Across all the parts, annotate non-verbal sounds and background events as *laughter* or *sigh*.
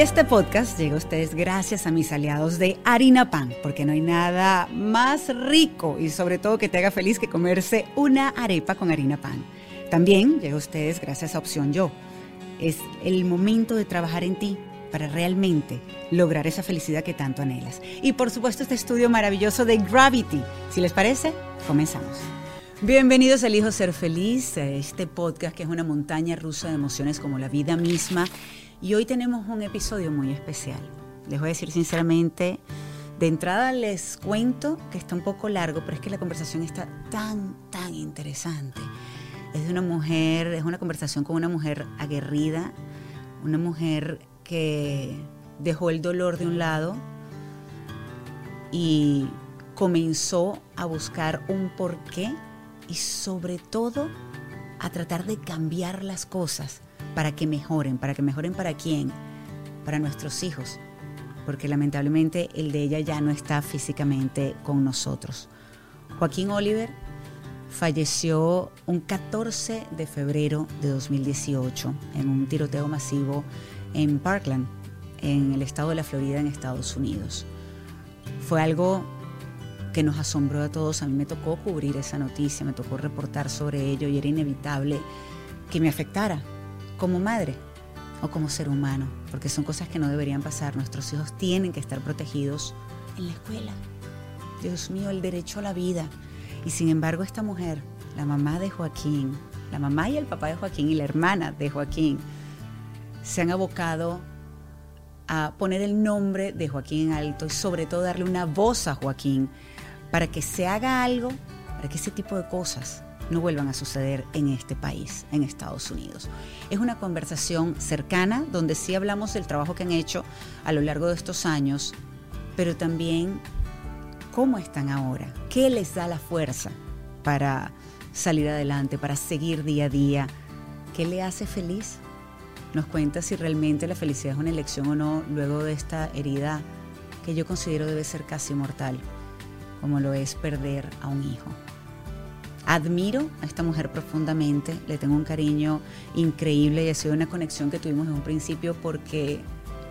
Este podcast llega a ustedes gracias a mis aliados de Harina Pan, porque no hay nada más rico y sobre todo que te haga feliz que comerse una arepa con harina pan. También llega a ustedes gracias a Opción Yo. Es el momento de trabajar en ti para realmente lograr esa felicidad que tanto anhelas. Y por supuesto este estudio maravilloso de Gravity. Si les parece, comenzamos. Bienvenidos a Elijo Ser Feliz, este podcast que es una montaña rusa de emociones como la vida misma. Y hoy tenemos un episodio muy especial. Les voy a decir sinceramente, de entrada les cuento que está un poco largo, pero es que la conversación está tan, tan interesante. Es de una mujer, es una conversación con una mujer aguerrida, una mujer que dejó el dolor de un lado y comenzó a buscar un porqué y sobre todo a tratar de cambiar las cosas para que mejoren, para que mejoren para quién, para nuestros hijos, porque lamentablemente el de ella ya no está físicamente con nosotros. Joaquín Oliver falleció un 14 de febrero de 2018 en un tiroteo masivo en Parkland, en el estado de la Florida, en Estados Unidos. Fue algo que nos asombró a todos. A mí me tocó cubrir esa noticia, me tocó reportar sobre ello y era inevitable que me afectara como madre o como ser humano, porque son cosas que no deberían pasar. Nuestros hijos tienen que estar protegidos en la escuela. Dios mío, el derecho a la vida. Y sin embargo, esta mujer, la mamá de Joaquín, la mamá y el papá de Joaquín y la hermana de Joaquín, se han abocado a poner el nombre de Joaquín en alto y sobre todo darle una voz a Joaquín para que se haga algo, para que ese tipo de cosas no vuelvan a suceder en este país, en Estados Unidos. Es una conversación cercana donde sí hablamos del trabajo que han hecho a lo largo de estos años, pero también cómo están ahora, qué les da la fuerza para salir adelante, para seguir día a día, qué le hace feliz. Nos cuenta si realmente la felicidad es una elección o no luego de esta herida que yo considero debe ser casi mortal como lo es perder a un hijo. Admiro a esta mujer profundamente, le tengo un cariño increíble y ha sido una conexión que tuvimos en un principio porque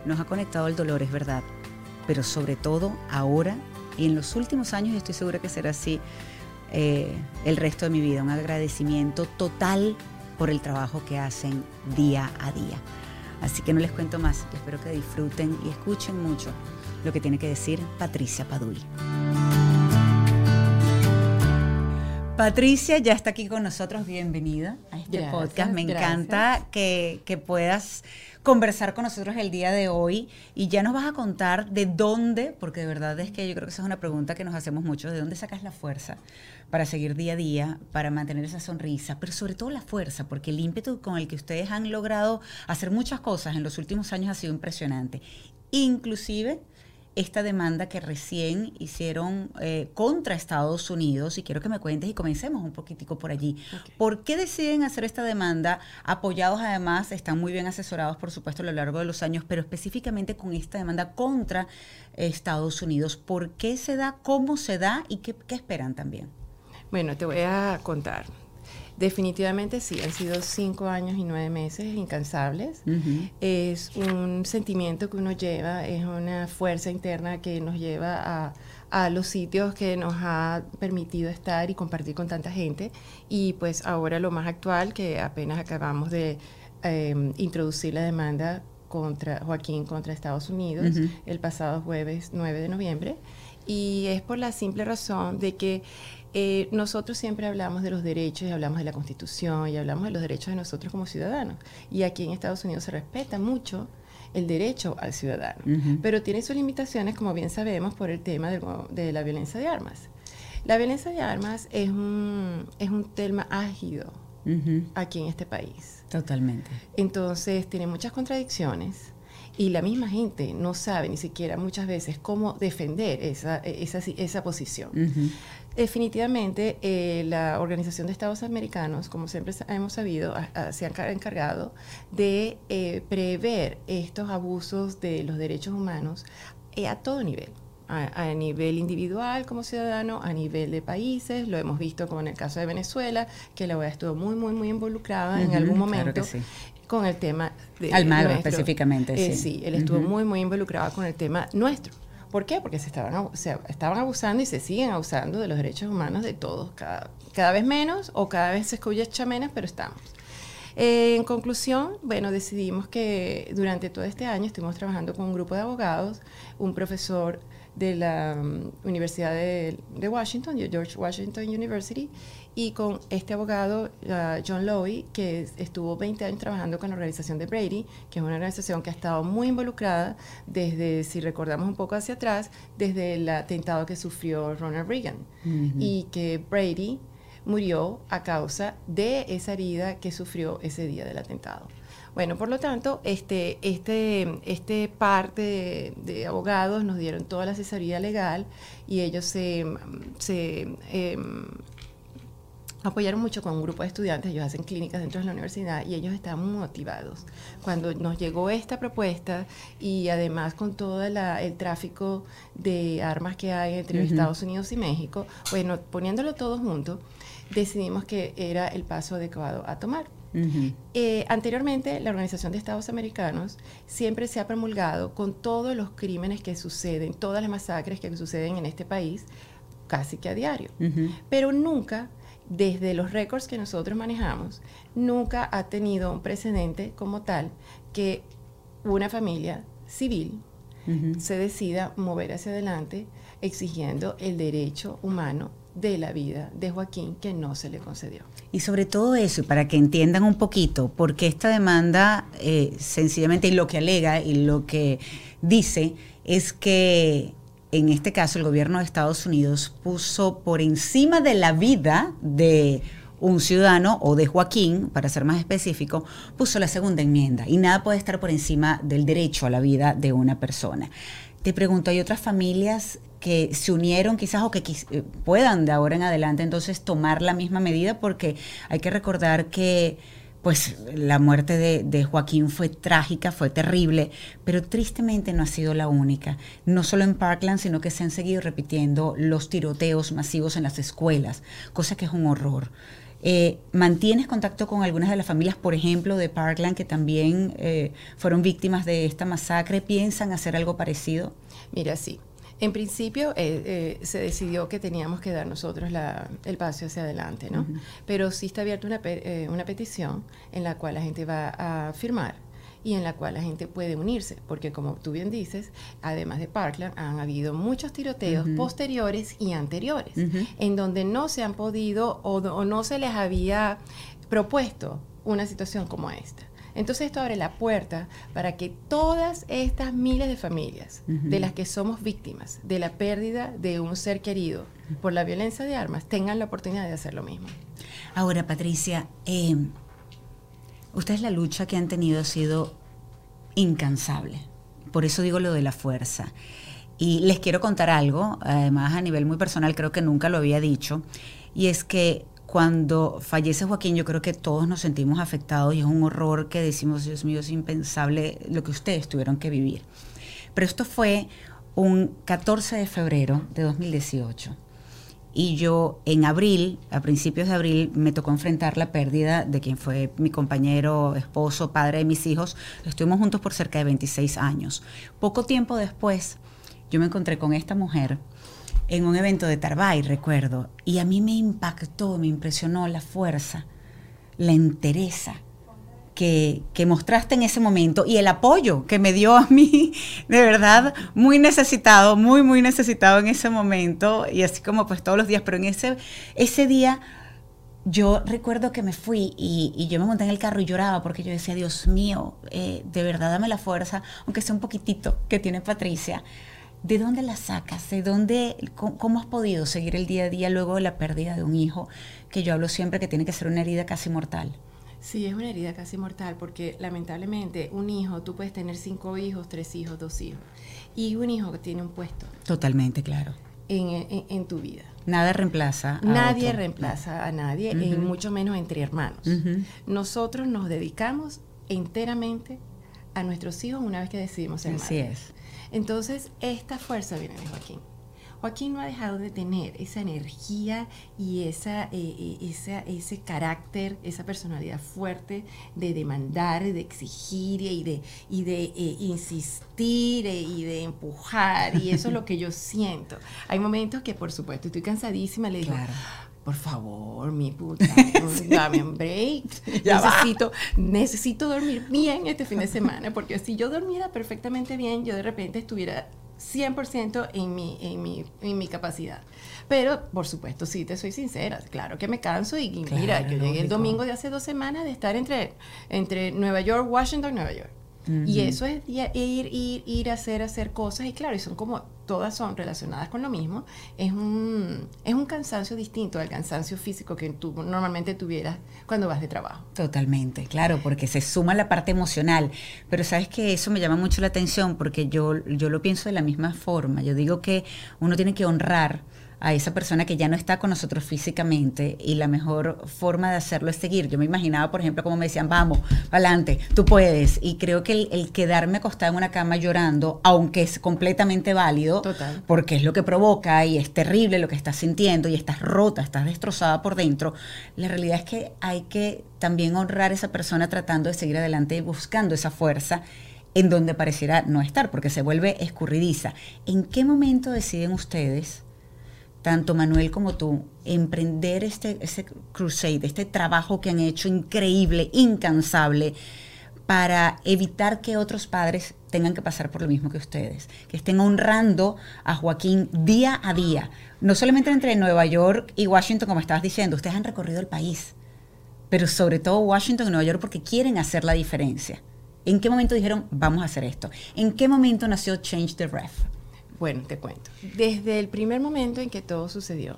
nos ha conectado el dolor, es verdad, pero sobre todo ahora y en los últimos años, y estoy segura que será así eh, el resto de mi vida, un agradecimiento total por el trabajo que hacen día a día. Así que no les cuento más, espero que disfruten y escuchen mucho lo que tiene que decir Patricia Padul. Patricia ya está aquí con nosotros, bienvenida a este podcast. Me encanta que, que, puedas conversar con nosotros el día de hoy y ya nos vas a contar de dónde, porque de verdad es que yo creo que esa es una pregunta que nos hacemos mucho, de dónde sacas la fuerza para seguir día a día, para mantener esa sonrisa, pero sobre todo la fuerza, porque el ímpetu con el que ustedes han logrado hacer muchas cosas en los últimos años ha sido impresionante. Inclusive esta demanda que recién hicieron eh, contra Estados Unidos y quiero que me cuentes y comencemos un poquitico por allí. ¿Por qué deciden hacer esta demanda? Apoyados además, están muy bien asesorados por supuesto a lo largo de los años, pero específicamente con esta demanda contra Estados Unidos. ¿Por qué se da? ¿Cómo se da? ¿Y qué, qué esperan también? Bueno, te voy a contar. Definitivamente sí, han sido cinco años y nueve meses incansables. Es un sentimiento que uno lleva, es una fuerza interna que nos lleva a, los sitios que nos ha permitido estar y compartir con tanta gente. Y pues ahora lo más actual, que apenas acabamos de em, introducir la demanda contra Joaquín contra Estados Unidos el pasado jueves 9 de noviembre. Y es por la simple razón de que eh, nosotros siempre hablamos de los derechos y hablamos de la Constitución y hablamos de los derechos de nosotros como ciudadanos. Y aquí en Estados Unidos se respeta mucho el derecho al ciudadano, pero tiene sus limitaciones, como bien sabemos, por el tema de, la violencia de armas. La violencia de armas es un, es un tema ágido aquí en este país. Totalmente. Entonces, tiene muchas contradicciones y la misma gente no sabe ni siquiera muchas veces cómo defender esa, esa, esa posición. Definitivamente, eh, la Organización de Estados Americanos, como siempre hemos sabido, se ha encargado de eh, prever estos abusos de los derechos humanos eh, a todo nivel. A, nivel individual como ciudadano, a nivel de países, lo hemos visto como en el caso de Venezuela, que la OEA estuvo muy, muy, muy involucrada en algún momento con el tema de Almagro específicamente, eh, sí. él estuvo muy, muy involucrado con el tema nuestro. ¿Por qué? Porque se estaban, estaban abusando y se siguen abusando de los derechos humanos de todos, cada, cada vez menos o cada vez se escucha menos, pero estamos. Eh, en conclusión, bueno, decidimos que durante todo este año estuvimos trabajando con un grupo de abogados, un profesor de la um, Universidad de, Washington, George Washington University, y con este abogado, uh, John Lowy, que estuvo 20 años trabajando con la organización de Brady, que es una organización que ha estado muy involucrada desde, si recordamos un poco hacia atrás, desde el atentado que sufrió Ronald Reagan, y que Brady murió a causa de esa herida que sufrió ese día del atentado. Bueno, por lo tanto, este, este, este parte de, abogados nos dieron toda la asesoría legal y ellos se, em, apoyaron mucho con un grupo de estudiantes, ellos hacen clínicas dentro de la universidad y ellos muy motivados. Cuando nos llegó esta propuesta y además con todo el tráfico de armas que hay entre Estados Unidos y México, bueno, poniéndolo todo junto, decidimos que era el paso adecuado a tomar. Eh, anteriormente, la Organización de Estados Americanos siempre se ha promulgado con todos los crímenes que suceden, todas las masacres que suceden en este país, casi que a diario. Pero nunca, desde los récords que nosotros manejamos, nunca ha tenido un precedente como tal que una familia civil se decida mover hacia adelante exigiendo el derecho humano de la vida de Joaquín que no se le concedió. Y sobre todo eso, y para que entiendan un poquito, porque esta demanda eh, sencillamente y lo que alega y lo que dice es que en este caso el gobierno de Estados Unidos puso por encima de la vida de un ciudadano o de Joaquín, para ser más específico, puso la segunda enmienda y nada puede estar por encima del derecho a la vida de una persona. Te pregunto, ¿hay otras familias que se unieron quizás o que eh, puedan de ahora en adelante entonces tomar la misma medida? Porque hay que recordar que pues la muerte de, Joaquín fue trágica, fue terrible, pero tristemente no ha sido la única. No solo en Parkland, sino que se han seguido repitiendo los tiroteos masivos en las escuelas, cosa que es un horror. Eh, ¿Mantienes contacto con algunas de las familias, por ejemplo, de Parkland, que también eh, fueron víctimas de esta masacre? ¿Piensan hacer algo parecido? Mira, sí. En principio eh, se decidió que teníamos que dar nosotros el paso hacia adelante, ¿no? Pero sí está abierta una, una petición en la cual la gente va a firmar y en la cual la gente puede unirse, porque como tú bien dices, además de Parkland, han habido muchos tiroteos posteriores y anteriores, en donde no se han podido o, no se les había propuesto una situación como esta. Entonces esto abre la puerta para que todas estas miles de familias de las que somos víctimas de la pérdida de un ser querido por la violencia de armas tengan la oportunidad de hacer lo mismo. Ahora, Patricia, eh, ustedes la lucha que han tenido ha sido incansable. Por eso digo lo de la fuerza. Y les quiero contar algo, además a nivel muy personal, creo que nunca lo había dicho, y es que cuando fallece Joaquín, yo creo que todos nos sentimos afectados y es un horror que decimos, Dios mío, es impensable lo que ustedes tuvieron que vivir. Pero esto fue un 14 de febrero de 2018 y yo en abril, a principios de abril, me tocó enfrentar la pérdida de quien fue mi compañero, esposo, padre de mis hijos. Estuvimos juntos por cerca de 26 años. Poco tiempo después, yo me encontré con esta mujer en un evento de Tarbay, recuerdo, y a mí me impactó, me impresionó la fuerza, la entereza que, mostraste en ese momento y el apoyo que me dio a mí, *laughs* de verdad, muy necesitado, muy, muy necesitado en ese momento y así como pues todos los días, pero en ese, ese día yo recuerdo que me fui y, yo me monté en el carro y lloraba porque yo decía, Dios mío, eh, de verdad dame la fuerza, aunque sea un poquitito que tiene Patricia. ¿De dónde la sacas? ¿De dónde, cómo has podido seguir el día a día luego de la pérdida de un hijo? Que yo hablo siempre que tiene que ser una herida casi mortal. Sí, es una herida casi mortal porque lamentablemente un hijo, tú puedes tener cinco hijos, tres hijos, dos hijos, y un hijo que tiene un puesto. Totalmente, claro. En, tu vida. Nada reemplaza. A nadie reemplaza a nadie, y mucho menos entre hermanos. Nosotros nos dedicamos enteramente a nuestros hijos una vez que decidimos ser Así es. Entonces, esta fuerza viene de Joaquín. Joaquín no ha dejado de tener esa energía y esa, eh, eh, ese carácter, esa personalidad fuerte de demandar, de exigir y de, y de eh, insistir y de empujar. Y eso es lo que yo siento. Hay momentos que, por supuesto, estoy cansadísima, le digo, por favor, mi puta, *laughs* dame un break. *laughs* necesito, necesito dormir bien este fin de semana, porque si yo durmiera perfectamente bien, yo de repente estuviera 100% en mi, en, mi, en mi capacidad. Pero, por supuesto, sí, te soy sincera, claro que me canso y, mira, yo llegué el domingo de hace dos semanas de estar entre, entre Nueva York, Washington, Nueva York. Y eso es ir, ir, ir a hacer, hacer cosas, y claro, y son como, todas son relacionadas con lo mismo, es un, es un cansancio distinto al cansancio físico que tú normalmente tuvieras cuando vas de trabajo. Totalmente, claro, porque se suma la parte emocional, pero sabes que eso me llama mucho la atención porque yo, yo lo pienso de la misma forma, yo digo que uno tiene que honrar a esa persona que ya no está con nosotros físicamente y la mejor forma de hacerlo es seguir. Yo me imaginaba, por ejemplo, como me decían, vamos, adelante, tú puedes. Y creo que el, quedarme acostada en una cama llorando, aunque es completamente válido, porque es lo que provoca y es terrible lo que estás sintiendo y estás rota, estás destrozada por dentro, la realidad es que hay que también honrar a esa persona tratando de seguir adelante y buscando esa fuerza en donde pareciera no estar, porque se vuelve escurridiza. ¿En qué momento deciden ustedes? Tanto Manuel como tú, emprender este, este crusade, este trabajo que han hecho increíble, incansable, para evitar que otros padres tengan que pasar por lo mismo que ustedes, que estén honrando a Joaquín día a día, no solamente entre Nueva York y Washington, como estabas diciendo, ustedes han recorrido el país, pero sobre todo Washington y Nueva York porque quieren hacer la diferencia. ¿En qué momento dijeron, vamos a hacer esto? ¿En qué momento nació Change the Ref? Bueno, te cuento. Desde el primer momento en que todo sucedió,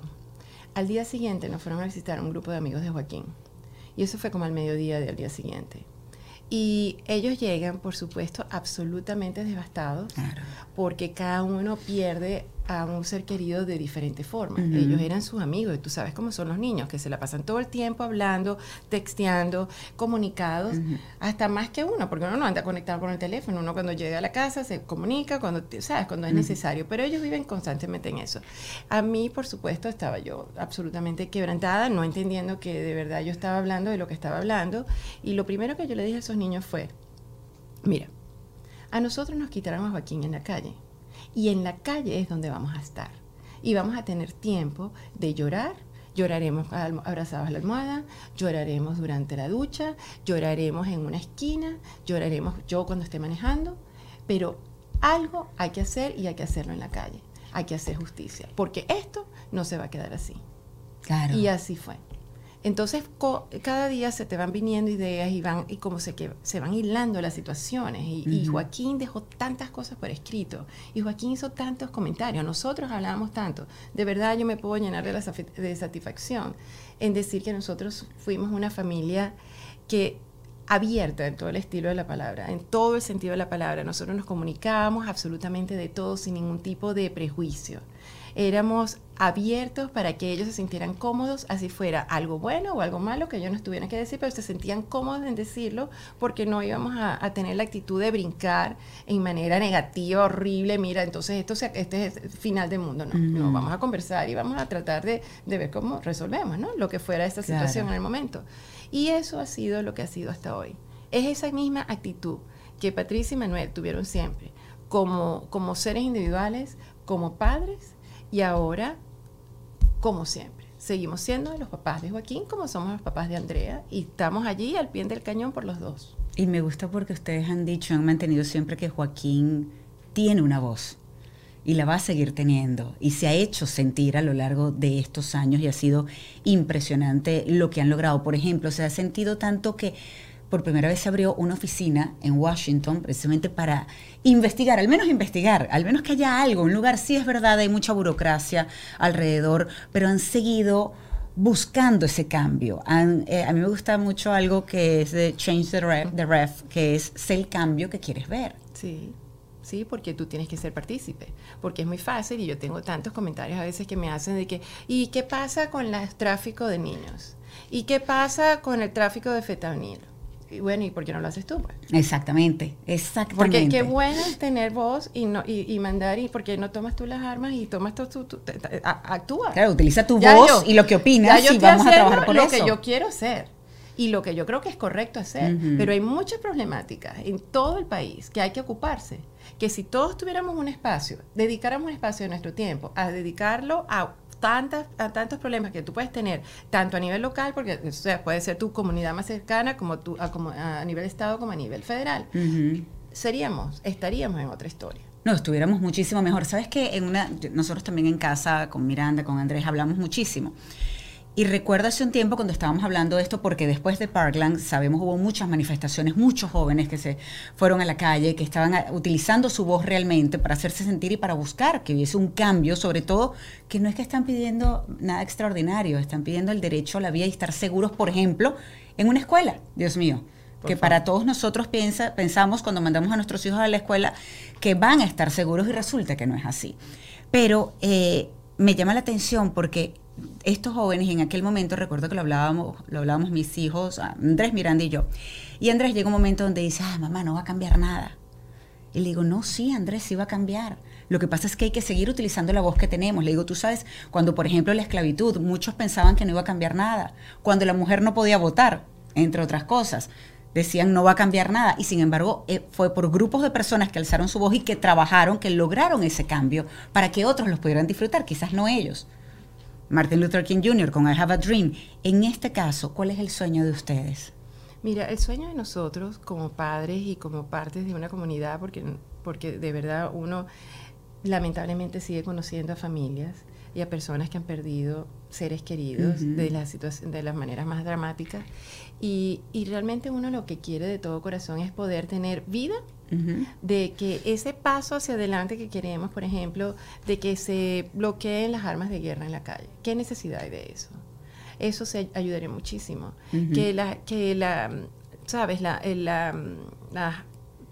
al día siguiente nos fueron a visitar un grupo de amigos de Joaquín. Y eso fue como al mediodía del día siguiente. Y ellos llegan, por supuesto, absolutamente devastados, porque cada uno pierde a un ser querido de diferente forma. Ellos eran sus amigos, y tú sabes cómo son los niños, que se la pasan todo el tiempo hablando, texteando, comunicados, hasta más que uno, porque uno no anda conectado con el teléfono, uno cuando llega a la casa se comunica cuando, sabes, cuando es necesario, pero ellos viven constantemente en eso. A mí, por supuesto, estaba yo absolutamente quebrantada, no entendiendo que de verdad yo estaba hablando de lo que estaba hablando, y lo primero que yo le dije a esos niños fue, mira, a nosotros nos quitaron a Joaquín en la calle y en la calle es donde vamos a estar. Y vamos a tener tiempo de llorar. Lloraremos abrazados a la almohada, lloraremos durante la ducha, lloraremos en una esquina, lloraremos yo cuando esté manejando, pero algo hay que hacer y hay que hacerlo en la calle. Hay que hacer justicia, porque esto no se va a quedar así. Claro. Y así fue. Entonces, cada día se te van viniendo ideas y van y como se, que, se van hilando las situaciones. Y, Joaquín dejó tantas cosas por escrito. Y Joaquín hizo tantos comentarios. Nosotros hablábamos tanto. De verdad, yo me puedo llenar de, de satisfacción en decir que nosotros fuimos una familia que abierta en todo el estilo de la palabra, en todo el sentido de la palabra. Nosotros nos comunicábamos absolutamente de todo sin ningún tipo de prejuicio éramos abiertos para que ellos se sintieran cómodos, así fuera algo bueno o algo malo que ellos no tuvieran que decir, pero se sentían cómodos en decirlo porque no íbamos a, tener la actitud de brincar en manera negativa, horrible, mira, entonces esto este es el final del mundo, no, no, vamos a conversar y vamos a tratar de, ver cómo resolvemos, ¿no? Lo que fuera esta situación en el momento. Y eso ha sido lo que ha sido hasta hoy. Es esa misma actitud que Patricia y Manuel tuvieron siempre, como, como seres individuales, como padres y ahora, como siempre, seguimos siendo los papás de Joaquín como somos los papás de Andrea y estamos allí al pie del cañón por los dos. Y me gusta porque ustedes han dicho, han mantenido siempre que Joaquín tiene una voz y la va a seguir teniendo y se ha hecho sentir a lo largo de estos años y ha sido impresionante lo que han logrado. Por ejemplo, se ha sentido tanto que por primera vez se abrió una oficina en Washington precisamente para investigar, al menos investigar, al menos que haya algo, un lugar, sí es verdad, hay mucha burocracia alrededor, pero han seguido buscando ese cambio. Eh, a mí me gusta mucho algo que es de Change the Ref, the ref que es el cambio que quieres ver. Sí. Sí, porque tú tienes que ser partícipe, porque es muy fácil y yo tengo tantos comentarios a veces que me hacen de que, ¿y qué pasa con el tráfico de niños? ¿Y qué pasa con el tráfico de fentanilo? Y bueno, ¿y por qué no lo haces tú? Pues? Exactamente, exactamente. Porque qué bueno es tener voz y, no, y, mandar, y porque no tomas tú las armas y tomas tú, tú, actúa. Claro, utiliza tu voz y lo que opinas y vamos a trabajar por lo eso. Lo que yo quiero hacer y lo que yo creo que es correcto hacer. Pero hay muchas problemáticas en todo el país que hay que ocuparse. Que si todos tuviéramos un espacio, dedicáramos un espacio de nuestro tiempo a dedicarlo a tantas, a tantos problemas que tú puedes tener, tanto a nivel local, porque o sea, puede ser tu comunidad más cercana, como, tú, a, como a nivel Estado, como a nivel federal, seríamos, estaríamos en otra historia. No, estuviéramos muchísimo mejor. Sabes que en una, nosotros también en casa con Miranda, con Andrés, hablamos muchísimo. Y recuerdo hace un tiempo cuando estábamos hablando de esto, porque después de Parkland, sabemos, hubo muchas manifestaciones, muchos jóvenes que se fueron a la calle, que estaban utilizando su voz realmente para hacerse sentir y para buscar que hubiese un cambio, sobre todo que no es que están pidiendo nada extraordinario, están pidiendo el derecho a la vida y estar seguros, por ejemplo, en una escuela, Dios mío. que para todos nosotros piensa, pensamos cuando mandamos a nuestros hijos a la escuela que van a estar seguros y resulta que no es así. Pero eh, me llama la atención porque estos jóvenes, en aquel momento recuerdo que lo hablábamos, lo hablábamos mis hijos, Andrés Miranda y yo. Y Andrés llega un momento donde dice, ah, mamá, no va a cambiar nada. Y le digo, no, sí, Andrés, sí va a cambiar. Lo que pasa es que hay que seguir utilizando la voz que tenemos. Le digo, tú sabes, cuando por ejemplo la esclavitud, muchos pensaban que no iba a cambiar nada. Cuando la mujer no podía votar, entre otras cosas, decían no va a cambiar nada. Y sin embargo, eh, fue por grupos de personas que alzaron su voz y que trabajaron, que lograron ese cambio para que otros los pudieran disfrutar, quizás no ellos. Martin Luther King Jr. con I Have a Dream. En este caso, ¿cuál es el sueño de ustedes? Mira, el sueño de nosotros como padres y como partes de una comunidad, porque, porque de verdad uno lamentablemente sigue conociendo a familias y a personas que han perdido seres queridos de, la de las maneras más dramáticas. Y, y realmente uno lo que quiere de todo corazón es poder tener vida de que ese paso hacia adelante que queremos, por ejemplo, de que se bloqueen las armas de guerra en la calle. ¿Qué necesidad hay de eso? Eso se ayudaría muchísimo. Que la, que la, sabes, la, la,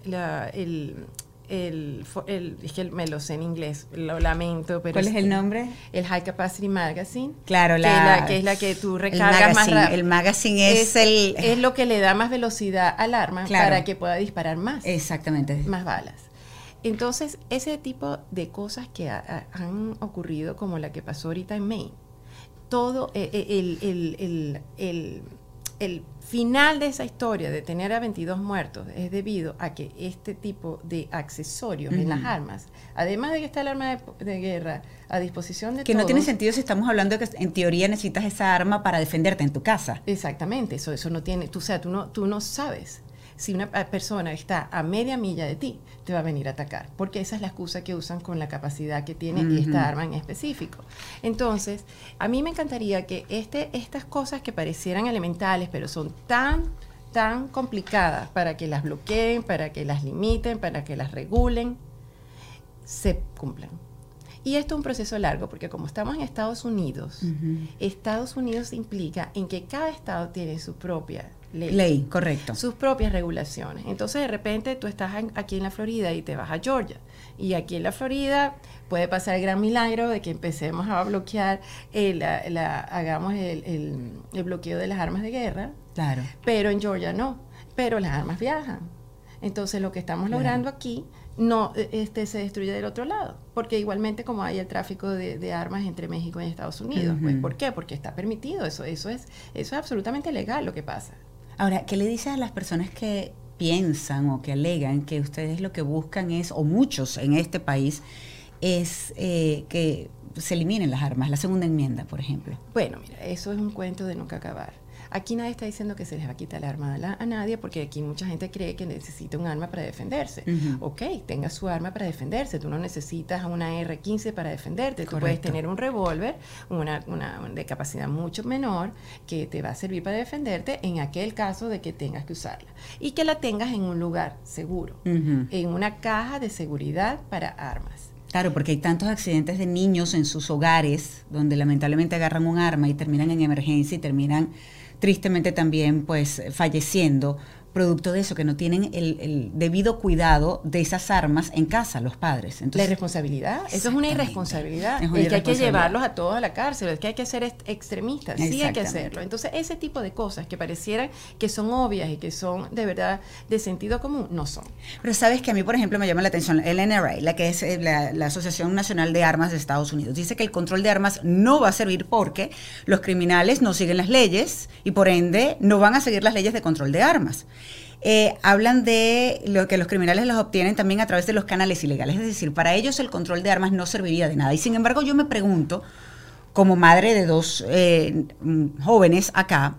la el el, el, es que me lo sé en inglés, lo lamento, pero... ¿Cuál es, el nombre? El High Capacity Magazine. Claro, la, que, es la que tú recargas más rápido. El magazine es, el... Es lo que le da más velocidad al arma para que pueda disparar más. Exactamente. Más balas. Entonces, ese tipo de cosas que han ocurrido, como la que pasó ahorita en Maine, todo el, el, el, el final de esa historia de tener a 22 muertos es debido a que este tipo de accesorios en las armas, además de que está el arma de, guerra a disposición de que no tiene sentido si estamos hablando de que en teoría necesitas esa arma para defenderte en tu casa. Exactamente, eso eso no tiene, tú, o sea, tú no tú no sabes si una persona está a media milla de ti, te va a venir a atacar, porque esa es la excusa que usan con la capacidad que tiene esta arma en específico. Entonces, a mí me encantaría que este, estas cosas que parecieran elementales, pero son tan tan complicadas para que las bloqueen, para que las limiten, para que las regulen, se cumplan. Y esto es un proceso largo, porque como estamos en Estados Unidos, Estados Unidos implica en que cada estado tiene su propia ley. correcto. Sus propias regulaciones. Entonces, de repente, tú estás aquí en la Florida y te vas a Georgia. Y aquí en la Florida puede pasar el gran milagro de que empecemos a bloquear, el, hagamos el, bloqueo de las armas de guerra. Claro. Pero en Georgia no. Pero las armas viajan. Entonces, lo que estamos logrando aquí no e, este se destruye del otro lado, porque igualmente como hay el tráfico de, armas entre México y Estados Unidos, pues ¿por qué? Porque está permitido, eso eso es eso es absolutamente legal lo que pasa. Ahora, ¿qué le dices a las personas que piensan o que alegan que ustedes lo que buscan es, o muchos en este país, es eh, que se eliminen las armas, la segunda enmienda, por ejemplo? Bueno, mira, eso es un cuento de nunca acabar. Aquí nadie está diciendo que se les va a quitar el arma a, nadie, porque aquí mucha gente cree que necesita un arma para defenderse. Ok, tenga su arma para defenderse. Tú no necesitas una R-15 para defenderte. Tú puedes tener un revólver, una, una, de capacidad mucho menor, que te va a servir para defenderte en aquel caso de que tengas que usarla. Y que la tengas en un lugar seguro, en una caja de seguridad para armas. Claro, porque hay tantos accidentes de niños en sus hogares donde lamentablemente agarran un arma y terminan en emergencia y terminan tristemente también pues falleciendo producto de eso, que no tienen el, debido cuidado de esas armas en casa, los padres. Entonces, la irresponsabilidad, eso es una irresponsabilidad. Es, que hay que llevarlos a todos a la cárcel, es que hay que ser extremistas, sí hay que hacerlo. Entonces, ese tipo de cosas que parecieran que son obvias y que son de verdad de sentido común, no son. Pero sabes que a mí, por ejemplo, me llama la atención el NRA, la que es eh, la, la Asociación Nacional de Armas de Estados Unidos. Dice que el control de armas no va a servir porque los criminales no siguen las leyes y por ende no van a seguir las leyes de control de armas. Eh, hablan de lo que los criminales los obtienen también a través de los canales ilegales. Es decir, para ellos el control de armas no serviría de nada. Y sin embargo, yo me pregunto, como madre de dos eh, mm, jóvenes acá,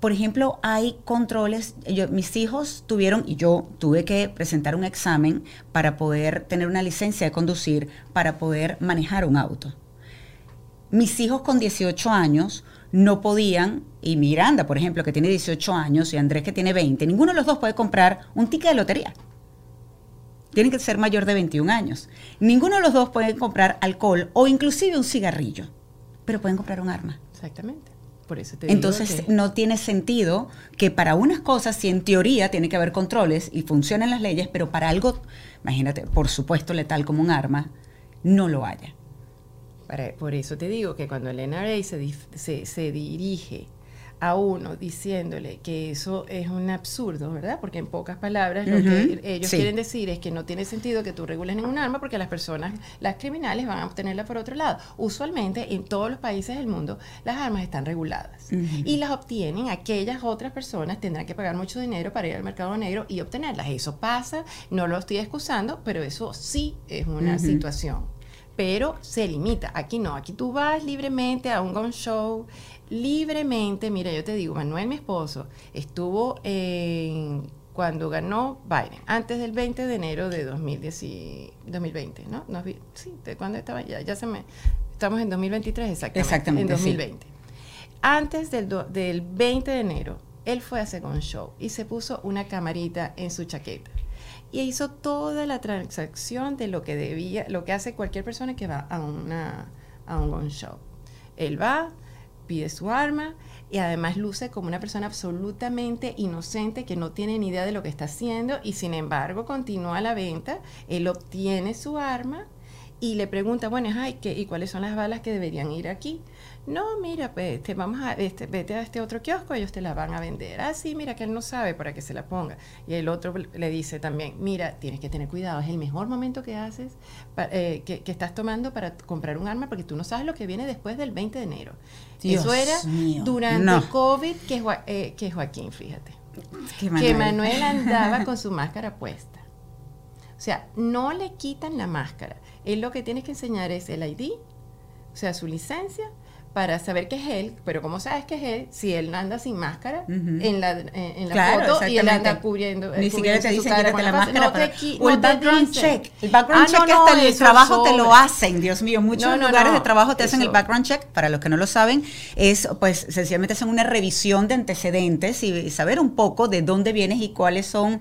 por ejemplo, hay controles, mis hijos tuvieron, y yo tuve que presentar un examen para poder tener una licencia de conducir, para poder manejar un auto. Mis hijos con 18 años no podían, y Miranda, por ejemplo, que tiene 18 años, y Andrés, que tiene 20, ninguno de los dos puede comprar un ticket de lotería. Tienen que ser mayor de 21 años. Ninguno de los dos puede comprar alcohol o inclusive un cigarrillo, pero pueden comprar un arma. Exactamente. Por eso te Entonces no tiene sentido que para unas cosas, si en teoría tiene que haber controles y funcionan las leyes, pero para algo, imagínate, por supuesto letal como un arma, no lo haya por eso te digo que cuando el NRA se, se, dirige a uno diciéndole que eso es un absurdo, ¿verdad? Porque en pocas palabras lo que ellos quieren decir es que no tiene sentido que tú regules ningún arma porque las personas, las criminales van a obtenerla por otro lado. Usualmente en todos los países del mundo las armas están reguladas y las obtienen aquellas otras personas tendrán que pagar mucho dinero para ir al mercado negro y obtenerlas. Eso pasa, no lo estoy excusando, pero eso sí es una situación pero se limita. Aquí no, aquí tú vas libremente a un gun show, libremente. Mira, yo te digo, Manuel, mi esposo, estuvo en, cuando ganó Biden, antes del 20 de enero de 2020, ¿no? sí, de cuando estaba ya, ya se me... Estamos en 2023 exactamente. Exactamente. En 2020. Antes del, del 20 de enero, él fue a hacer un show y se puso una camarita en su chaqueta y hizo toda la transacción de lo que debía, lo que hace cualquier persona que va a, una, a un gun. Él va, pide su arma y además luce como una persona absolutamente inocente que no tiene ni idea de lo que está haciendo y sin embargo continúa la venta, él obtiene su arma y le pregunta, bueno, ay, ¿qué, ¿y cuáles son las balas que deberían ir aquí? No, mira, pues, te vamos a, este, vete a este otro kiosco, ellos te la van a vender. Ah, sí, mira, que él no sabe para que se la ponga. Y el otro le dice también, mira, tienes que tener cuidado, es el mejor momento que haces, eh, que, estás tomando para comprar un arma, porque tú no sabes lo que viene después del 20 de enero. Eso era durante COVID que, eh, que Joaquín, fíjate. Que Manuel andaba *laughs* con su máscara puesta. O sea, no le quitan la máscara. Él lo que tiene que enseñar es el ID, o sea, su licencia, para saber que es él, pero ¿cómo sabes que es él si él anda sin máscara en la, en, la foto y él anda cubriendo Ni siquiera te dicen quítate la máscara. o el background check. El background ah, check no, hasta el trabajo te lo hacen, Dios mío. Muchos lugares de trabajo te hacen el background check. Para los que no lo saben, es pues sencillamente hacen una revisión de antecedentes y saber un poco de dónde vienes y cuáles son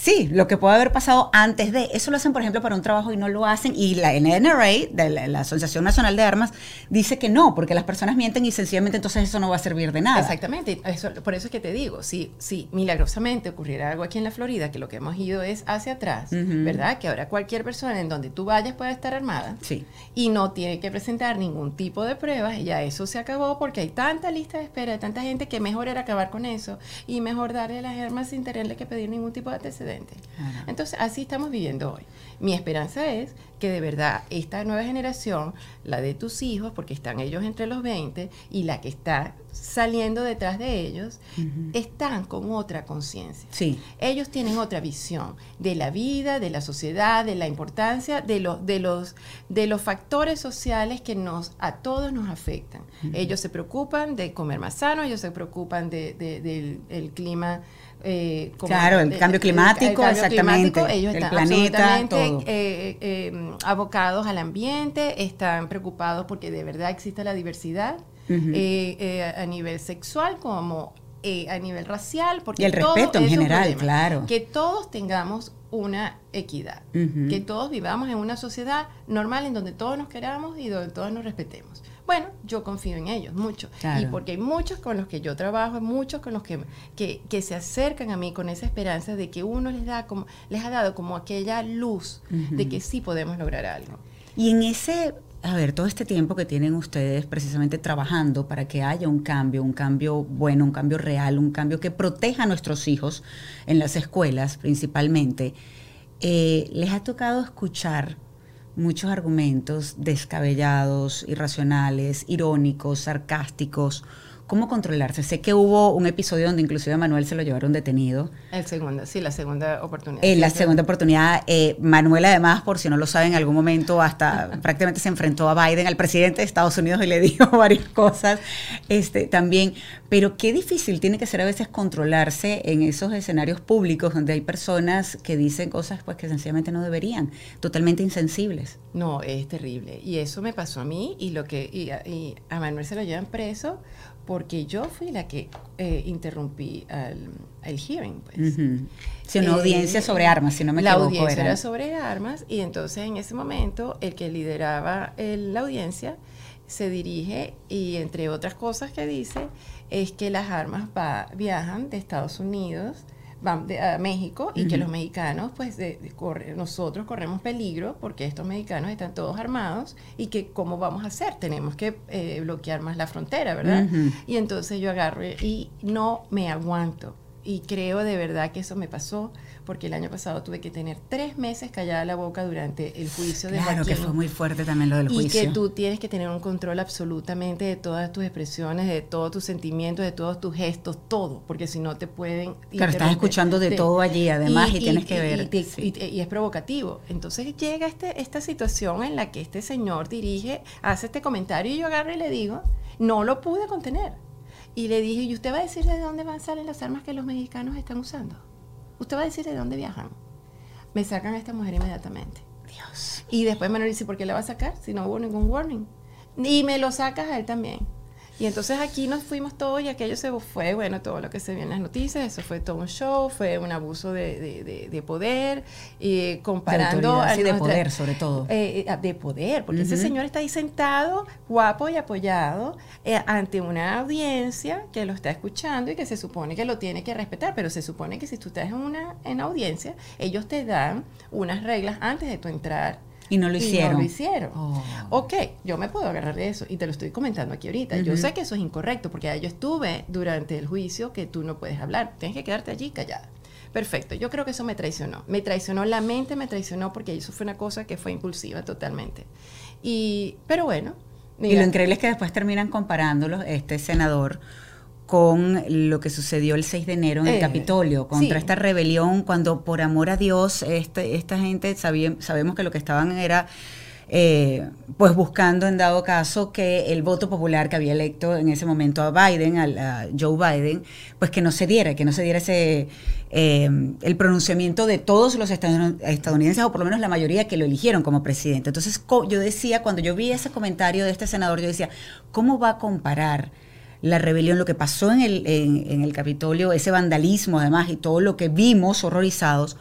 Sí, lo que puede haber pasado antes de, eso lo hacen por ejemplo para un trabajo y no lo hacen, y la NRA, de la, Asociación Nacional de Armas, dice que no, porque las personas mienten y sencillamente entonces eso no va a servir de nada. Exactamente, eso, por eso es que te digo, si, si milagrosamente ocurriera algo aquí en la Florida, que lo que hemos ido es hacia atrás, ¿verdad? Que ahora cualquier persona en donde tú vayas puede estar armada sí. y no tiene que presentar ningún tipo de pruebas, y ya eso se acabó porque hay tanta lista de espera de tanta gente que mejor era acabar con eso y mejor darle las armas sin tenerle que pedir ningún tipo de antecedentes entonces, así estamos viviendo hoy. Mi esperanza es que de verdad esta nueva generación, la de tus hijos, porque están ellos entre los 20, y la que está saliendo detrás de ellos, están con otra conciencia. Sí. Ellos tienen otra visión de la vida, de la sociedad, de la importancia de los, de los, de los factores sociales que nos, a todos nos afectan. Ellos se preocupan de comer más sano, ellos se preocupan de, del clima eh, claro, el cambio climático, exactamente. ellos el están planeta, eh, eh, abocados al ambiente, están preocupados porque de verdad existe la diversidad a nivel sexual como a nivel racial. Porque y el respeto en general, claro. Que todos tengamos una equidad, que todos vivamos en una sociedad normal en donde todos nos queramos y donde todos nos respetemos Bueno, yo confío en ellos mucho. Y porque hay muchos con los que yo trabajo, muchos con los que, que, se acercan a mí con esa esperanza de que uno les, da como, les ha dado como aquella luz de que sí podemos lograr algo. Y en ese a ver, todo este tiempo que tienen ustedes precisamente trabajando para que haya un cambio, un cambio bueno, un cambio real, un cambio que proteja a nuestros hijos en las escuelas principalmente, eh, les ha tocado escuchar muchos argumentos descabellados, irracionales, irónicos, sarcásticos, ¿Cómo controlarse? Sé que hubo un episodio donde inclusive a Manuel se lo llevaron detenido. El segundo, sí, la segunda oportunidad. En la segunda oportunidad, eh, Manuel además, por si no lo saben, en algún momento hasta *laughs* prácticamente se enfrentó a Biden, al presidente de Estados Unidos, y le dijo *laughs* varias cosas este, también. Pero qué difícil tiene que ser a veces controlarse en esos escenarios públicos donde hay personas que dicen cosas pues que sencillamente no deberían, totalmente insensibles. No, es terrible. Y eso me pasó a mí y lo que y a Manuel se lo llevan preso porque yo fui la que eh, interrumpí el hearing. Pues. Sí, una audiencia sobre armas, si no me equivoco. La audiencia era. sobre armas y entonces en ese momento el que lideraba la audiencia se dirige y entre otras cosas que dice es que las armas viajan de Estados Unidos van a México y que los mexicanos, pues de, nosotros corremos peligro porque estos mexicanos están todos armados y que cómo vamos a hacer, tenemos que eh, bloquear más la frontera, ¿verdad? Y entonces yo agarro y no me aguanto. Y creo de verdad que eso me pasó porque el año pasado tuve que tener tres meses callada la boca durante el juicio de Claro, que fue muy fuerte también lo del juicio. Y que tú tienes que tener un control absolutamente de todas tus expresiones, de todos tus sentimientos, de todos tus gestos, todo, porque si no te pueden... Claro, estás escuchando de, todo allí además y, tienes que ver. Y, es provocativo. Entonces llega este, esta situación en la que este señor dirige, hace este comentario y yo agarro y le digo, no lo pude contener. Y le dije, ¿y usted va a decir de dónde van a salir las armas que los mexicanos están usando? Usted va a decir de dónde viajan. Me sacan a esta mujer inmediatamente. Dios. Y después me lo dice, ¿por qué la va a sacar si no hubo ningún warning? Y me lo sacas a él también. Y entonces aquí nos fuimos todos y aquello se fue, bueno, todo lo que se vio en las noticias, eso fue todo un show, fue un abuso de, poder, y comparando... De, de poder, sobre todo. Eh, eh, de poder, porque ese señor está ahí sentado, guapo y apoyado, eh, ante una audiencia que lo está escuchando y que se supone que lo tiene que respetar, pero se supone que si tú estás en una en audiencia, ellos te dan unas reglas antes de tu entrar y no lo hicieron. no lo hicieron. Oh. Ok, yo me puedo agarrar de eso y te lo estoy comentando aquí ahorita. Yo sé que eso es incorrecto porque yo estuve durante el juicio que tú no puedes hablar. Tienes que quedarte allí callada. Perfecto, yo creo que eso me traicionó. Me traicionó la mente, me traicionó porque eso fue una cosa que fue impulsiva totalmente. Y, pero bueno. y lo increíble es que después terminan comparándolos, este senador con lo que sucedió el 6 de enero en el eh, Capitolio, contra esta rebelión, cuando por amor a Dios, este, esta gente sabemos que lo que estaban era eh, pues buscando en dado caso que el voto popular que había electo en ese momento a Biden, a, Joe Biden, pues que no se diera, que no se diera ese eh, el pronunciamiento de todos los estadounidenses, o por lo menos la mayoría que lo eligieron como presidente. Entonces yo decía, cuando yo vi ese comentario de este senador, yo decía, ¿cómo va a comparar? La rebelión, lo que pasó en el, en, el Capitolio, ese vandalismo además y todo lo que vimos horrorizados,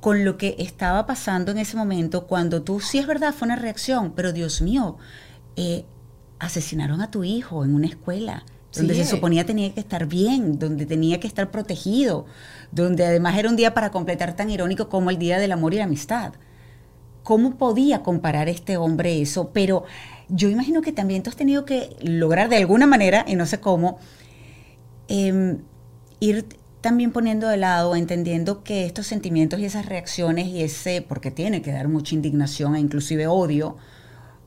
con lo que estaba pasando en ese momento cuando tú, sí es verdad, fue una reacción, pero Dios mío, eh, asesinaron a tu hijo en una escuela, donde se suponía tenía que estar bien, donde tenía que estar protegido, donde además era un día para completar tan irónico como el Día del Amor y la Amistad. ¿Cómo podía comparar este hombre eso? Pero yo imagino que también tú has tenido que lograr de alguna manera, y no sé cómo, em, ir también poniendo de lado, entendiendo que estos sentimientos y esas reacciones y ese, porque tiene que dar mucha indignación e inclusive odio,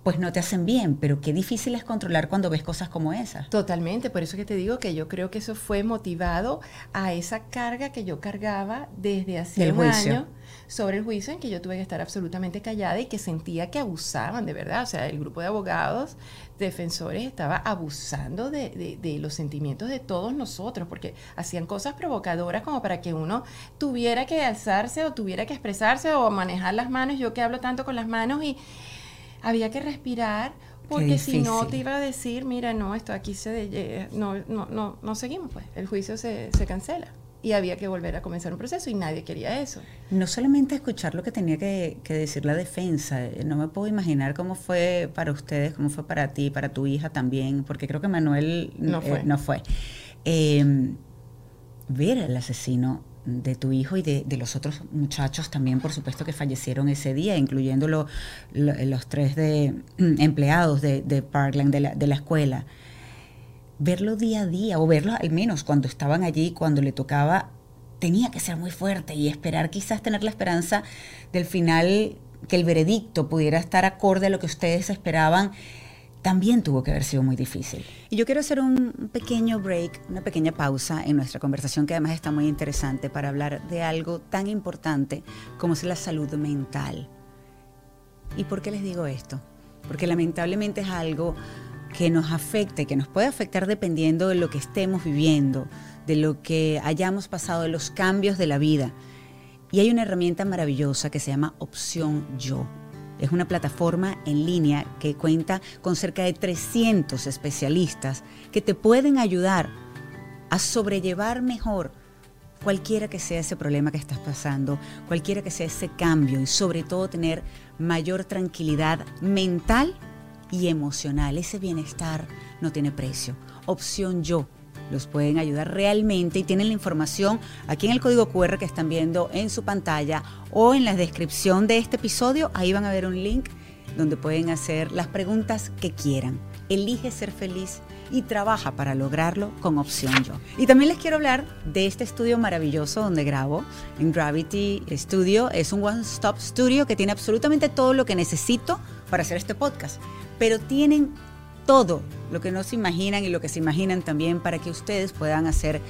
pues no te hacen bien, pero qué difícil es controlar cuando ves cosas como esas. Totalmente, por eso que te digo que yo creo que eso fue motivado a esa carga que yo cargaba desde hace un año sobre el juicio en que yo tuve que estar absolutamente callada y que sentía que abusaban de verdad. O sea, el grupo de abogados defensores estaba abusando de, de, los sentimientos de todos nosotros, porque hacían cosas provocadoras como para que uno tuviera que alzarse o tuviera que expresarse o manejar las manos. Yo que hablo tanto con las manos y había que respirar porque si no te iba a decir, mira, no, esto aquí se no, no, no, no seguimos, pues, el juicio se, se cancela. Y había que volver a comenzar un proceso y nadie quería eso. No solamente escuchar lo que tenía que, decir la defensa, eh, no me puedo imaginar cómo fue para ustedes, cómo fue para ti, para tu hija también, porque creo que Manuel no fue. no fue. Em, ver al asesino de tu hijo y de, los otros muchachos también, por supuesto, que fallecieron ese día, incluyendo los tres de, empleados de, Parkland, de la, de la escuela. Verlo día a día, o verlo al menos cuando estaban allí, cuando le tocaba, tenía que ser muy fuerte y esperar quizás tener la esperanza del final, que el veredicto pudiera estar acorde a lo que ustedes esperaban también tuvo que haber sido muy difícil. Y yo quiero hacer un pequeño break, una pequeña pausa en nuestra conversación que además está muy interesante para hablar de algo tan importante como es la salud mental. ¿Y por qué les digo esto? Porque lamentablemente es algo que nos afecta y que nos puede afectar dependiendo de lo que estemos viviendo, de lo que hayamos pasado, de los cambios de la vida. Y hay una herramienta maravillosa que se llama Opción Yo. Es una plataforma en línea que cuenta con cerca de 300 especialistas que te pueden ayudar a sobrellevar mejor cualquiera que sea ese problema que estás pasando, cualquiera que sea ese cambio y sobre todo tener mayor tranquilidad mental y emocional. Ese bienestar no tiene precio. Opción yo los pueden ayudar realmente y tienen la información aquí en el código QR que están viendo en su pantalla o en la descripción de este episodio. Ahí van a ver un link donde pueden hacer las preguntas que quieran. Elige ser feliz y trabaja para lograrlo con opción yo. Y también les quiero hablar de este estudio maravilloso donde grabo, en Gravity Studio. Es un one-stop studio que tiene absolutamente todo lo que necesito para hacer este podcast, pero tienen todo lo que no se imaginan y lo que se imaginan también para que ustedes puedan hacer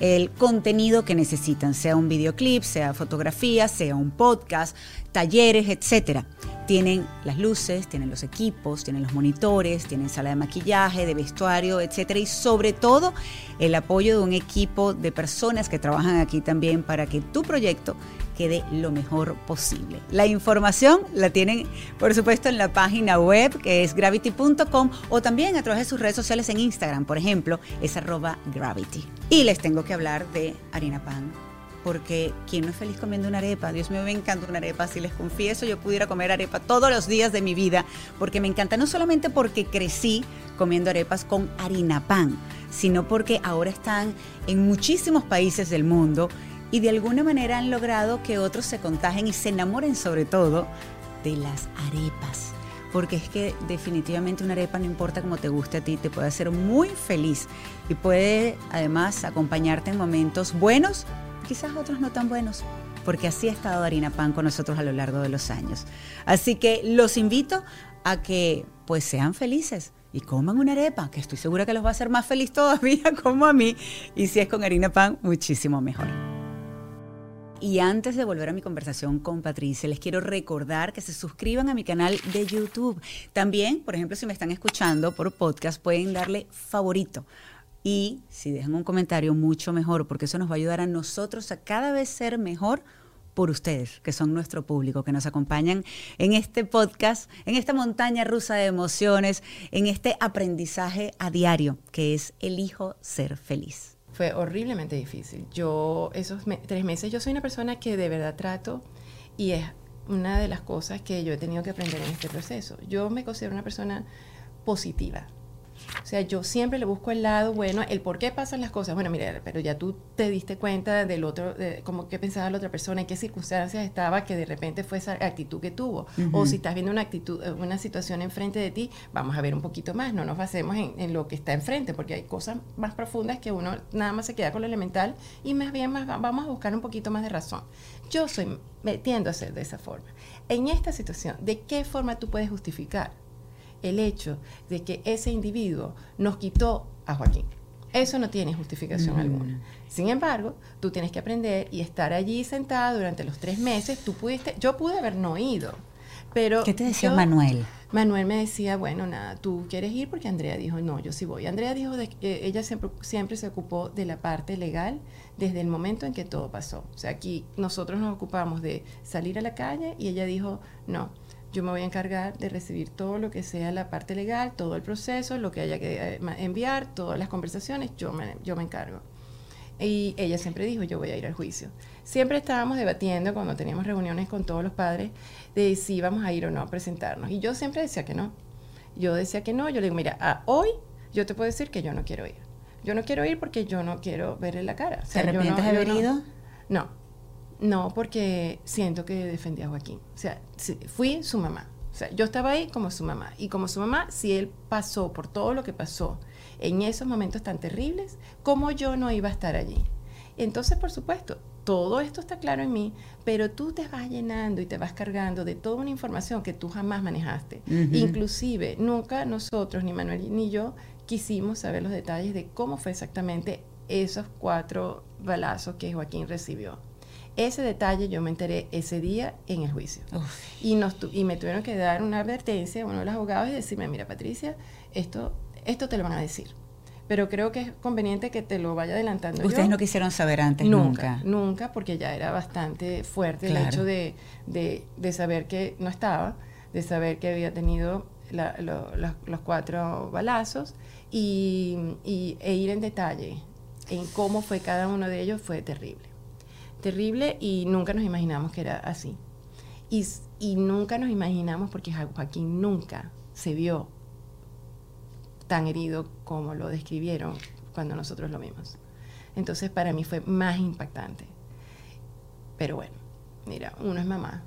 el contenido que necesitan, sea un videoclip, sea fotografía, sea un podcast, talleres, etcétera. Tienen las luces, tienen los equipos, tienen los monitores, tienen sala de maquillaje, de vestuario, etcétera, y sobre todo el apoyo de un equipo de personas que trabajan aquí también para que tu proyecto quede lo mejor posible. La información la tienen, por supuesto, en la página web que es gravity.com o también a través de sus redes sociales en Instagram, por ejemplo, es arroba gravity. Y les tengo que hablar de harina pan porque ¿quién no es feliz comiendo una arepa? Dios mío, me encanta una arepa. Si les confieso, yo pudiera comer arepa todos los días de mi vida, porque me encanta no solamente porque crecí comiendo arepas con harina pan, sino porque ahora están en muchísimos países del mundo y de alguna manera han logrado que otros se contagien y se enamoren sobre todo de las arepas. Porque es que definitivamente una arepa, no importa cómo te guste a ti, te puede hacer muy feliz y puede además acompañarte en momentos buenos, quizás otros no tan buenos, porque así ha estado Harina Pan con nosotros a lo largo de los años. Así que los invito a que pues sean felices y coman una arepa, que estoy segura que los va a hacer más feliz todavía *laughs* como a mí, y si es con harina pan, muchísimo mejor. Y antes de volver a mi conversación con Patricia, les quiero recordar que se suscriban a mi canal de YouTube. También, por ejemplo, si me están escuchando por podcast, pueden darle favorito. Y si dejan un comentario, mucho mejor, porque eso nos va a ayudar a nosotros a cada vez ser mejor por ustedes, que son nuestro público, que nos acompañan en este podcast, en esta montaña rusa de emociones, en este aprendizaje a diario, que es elijo ser feliz fue horriblemente difícil. Yo, esos tres meses, yo soy una persona que de verdad trato y es una de las cosas que yo he tenido que aprender en este proceso. Yo me considero una persona positiva. O sea, yo siempre le busco el lado bueno, el por qué pasan las cosas. Bueno, mira, pero ya tú te diste cuenta del otro, de cómo que pensaba la otra persona, en qué circunstancias estaba que de repente fue esa actitud que tuvo. O si estás viendo una actitud, eh, una situación enfrente de ti, vamos a ver un poquito más, no nos basemos en, en lo que está enfrente, porque hay cosas más profundas que uno nada más se queda con lo elemental y más bien más, vamos a buscar un poquito más de razón. Yo soy, me tiendo a ser de esa forma. En esta situación, ¿de qué forma tú puedes justificar? El hecho de que ese individuo nos quitó a Joaquín. Eso no tiene justificación alguna. Sin embargo, tú tienes que aprender y estar allí sentada durante los tres meses. Tú pudiste, yo pude haber no ido, pero... ¿Qué te decía Manuel? Manuel me decía, bueno, nada, tú quieres ir porque Andrea dijo, no, yo sí voy. Andrea dijo que ella siempre, siempre se ocupó de la parte legal desde el momento en que todo pasó. O sea, aquí nosotros nos ocupamos de salir a la calle y ella dijo, no, yo me voy a encargar de recibir todo lo que sea la parte legal, todo el proceso, lo que haya que eh, enviar, todas las conversaciones, yo me, yo me encargo. Y ella siempre dijo, yo voy a ir al juicio. Siempre estábamos debatiendo cuando teníamos reuniones con todos los padres de si íbamos a ir o no a presentarnos. Y yo siempre decía que no. Yo decía que no. Yo le digo, mira, hoy yo te puedo decir que yo no quiero ir. Yo no quiero ir porque yo no quiero verle la cara. ¿Te arrepientes de haber ido? No, no, porque siento que defendí a Joaquín. O sea, fui su mamá. O sea, yo estaba ahí como su mamá. Y como su mamá, si él pasó por todo lo que pasó en esos momentos tan terribles, ¿cómo yo no iba a estar allí? Entonces, por supuesto, todo esto está claro en mí, pero tú te vas llenando y te vas cargando de toda una información que tú jamás manejaste. Inclusive, nunca nosotros, ni Manuel ni yo, quisimos saber los detalles de cómo fue exactamente esos cuatro balazos que Joaquín recibió. Ese detalle yo me enteré ese día en el juicio. Y, nos y me tuvieron que dar una advertencia a uno de los abogados y decirme, mira Patricia, esto, esto te lo van a decir. Pero creo que es conveniente que te lo vaya adelantando. Ustedes no quisieron saber antes nunca. Nunca, porque ya era bastante fuerte el hecho de, de, saber que no estaba, de saber que había tenido los cuatro balazos y, y, e ir en detalle en cómo fue cada uno de ellos fue terrible. Terrible y nunca nos imaginamos que era así. Y, nunca nos imaginamos, porque Joaquín nunca se vio tan herido como lo describieron cuando nosotros lo vimos. Entonces para mí fue más impactante. Pero bueno, mira, uno es mamá,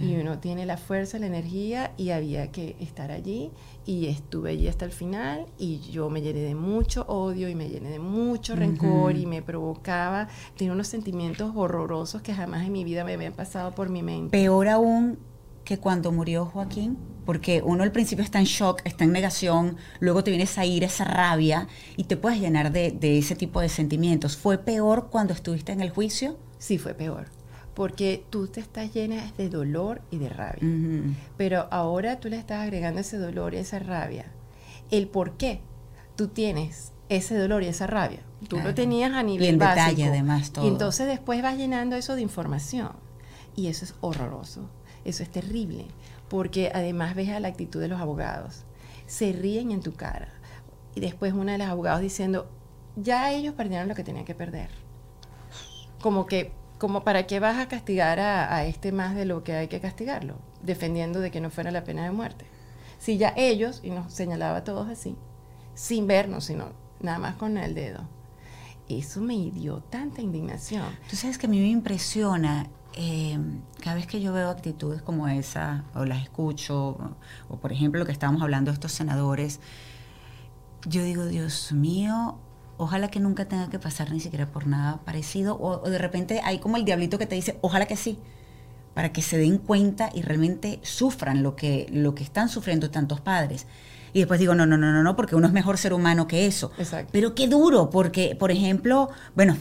y uno tiene la fuerza, la energía y había que estar allí y estuve allí hasta el final y yo me llené de mucho odio y me llené de mucho rencor y me provocaba, tenía unos sentimientos horrorosos que jamás en mi vida me habían pasado por mi mente. Peor aún que cuando murió Joaquín, porque uno al principio está en shock, está en negación, luego te vienes a ir esa rabia y te puedes llenar de, de ese tipo de sentimientos. ¿Fue peor cuando estuviste en el juicio? Sí, fue peor porque tú te estás llena de dolor y de rabia. Pero ahora tú le estás agregando ese dolor y esa rabia. El por qué tú tienes ese dolor y esa rabia. Tú lo tenías a nivel y detalle además todo. Y entonces después vas llenando eso de información. Y eso es horroroso. Eso es terrible. Porque además ves a la actitud de los abogados. Se ríen en tu cara. Y después una de las abogados diciendo, ya ellos perdieron lo que tenían que perder. Como que como para qué vas a castigar a, este más de lo que hay que castigarlo, defendiendo de que no fuera la pena de muerte. Si ya ellos, y nos señalaba a todos así, sin vernos, sino nada más con el dedo, eso me dio tanta indignación. Tú sabes que a mí me impresiona eh, cada vez que yo veo actitudes como esa, o las escucho, o, por ejemplo lo que estábamos hablando de estos senadores, yo digo, Dios mío, ojalá que nunca tenga que pasar ni siquiera por nada parecido, o, de repente hay como el diablito que te dice, ojalá que sí, para que se den cuenta y realmente sufran lo que, lo que están sufriendo tantos padres. Y después digo, no, no, no, no, no, porque uno es mejor ser humano que eso. Exacto. Pero qué duro, porque, por ejemplo, bueno,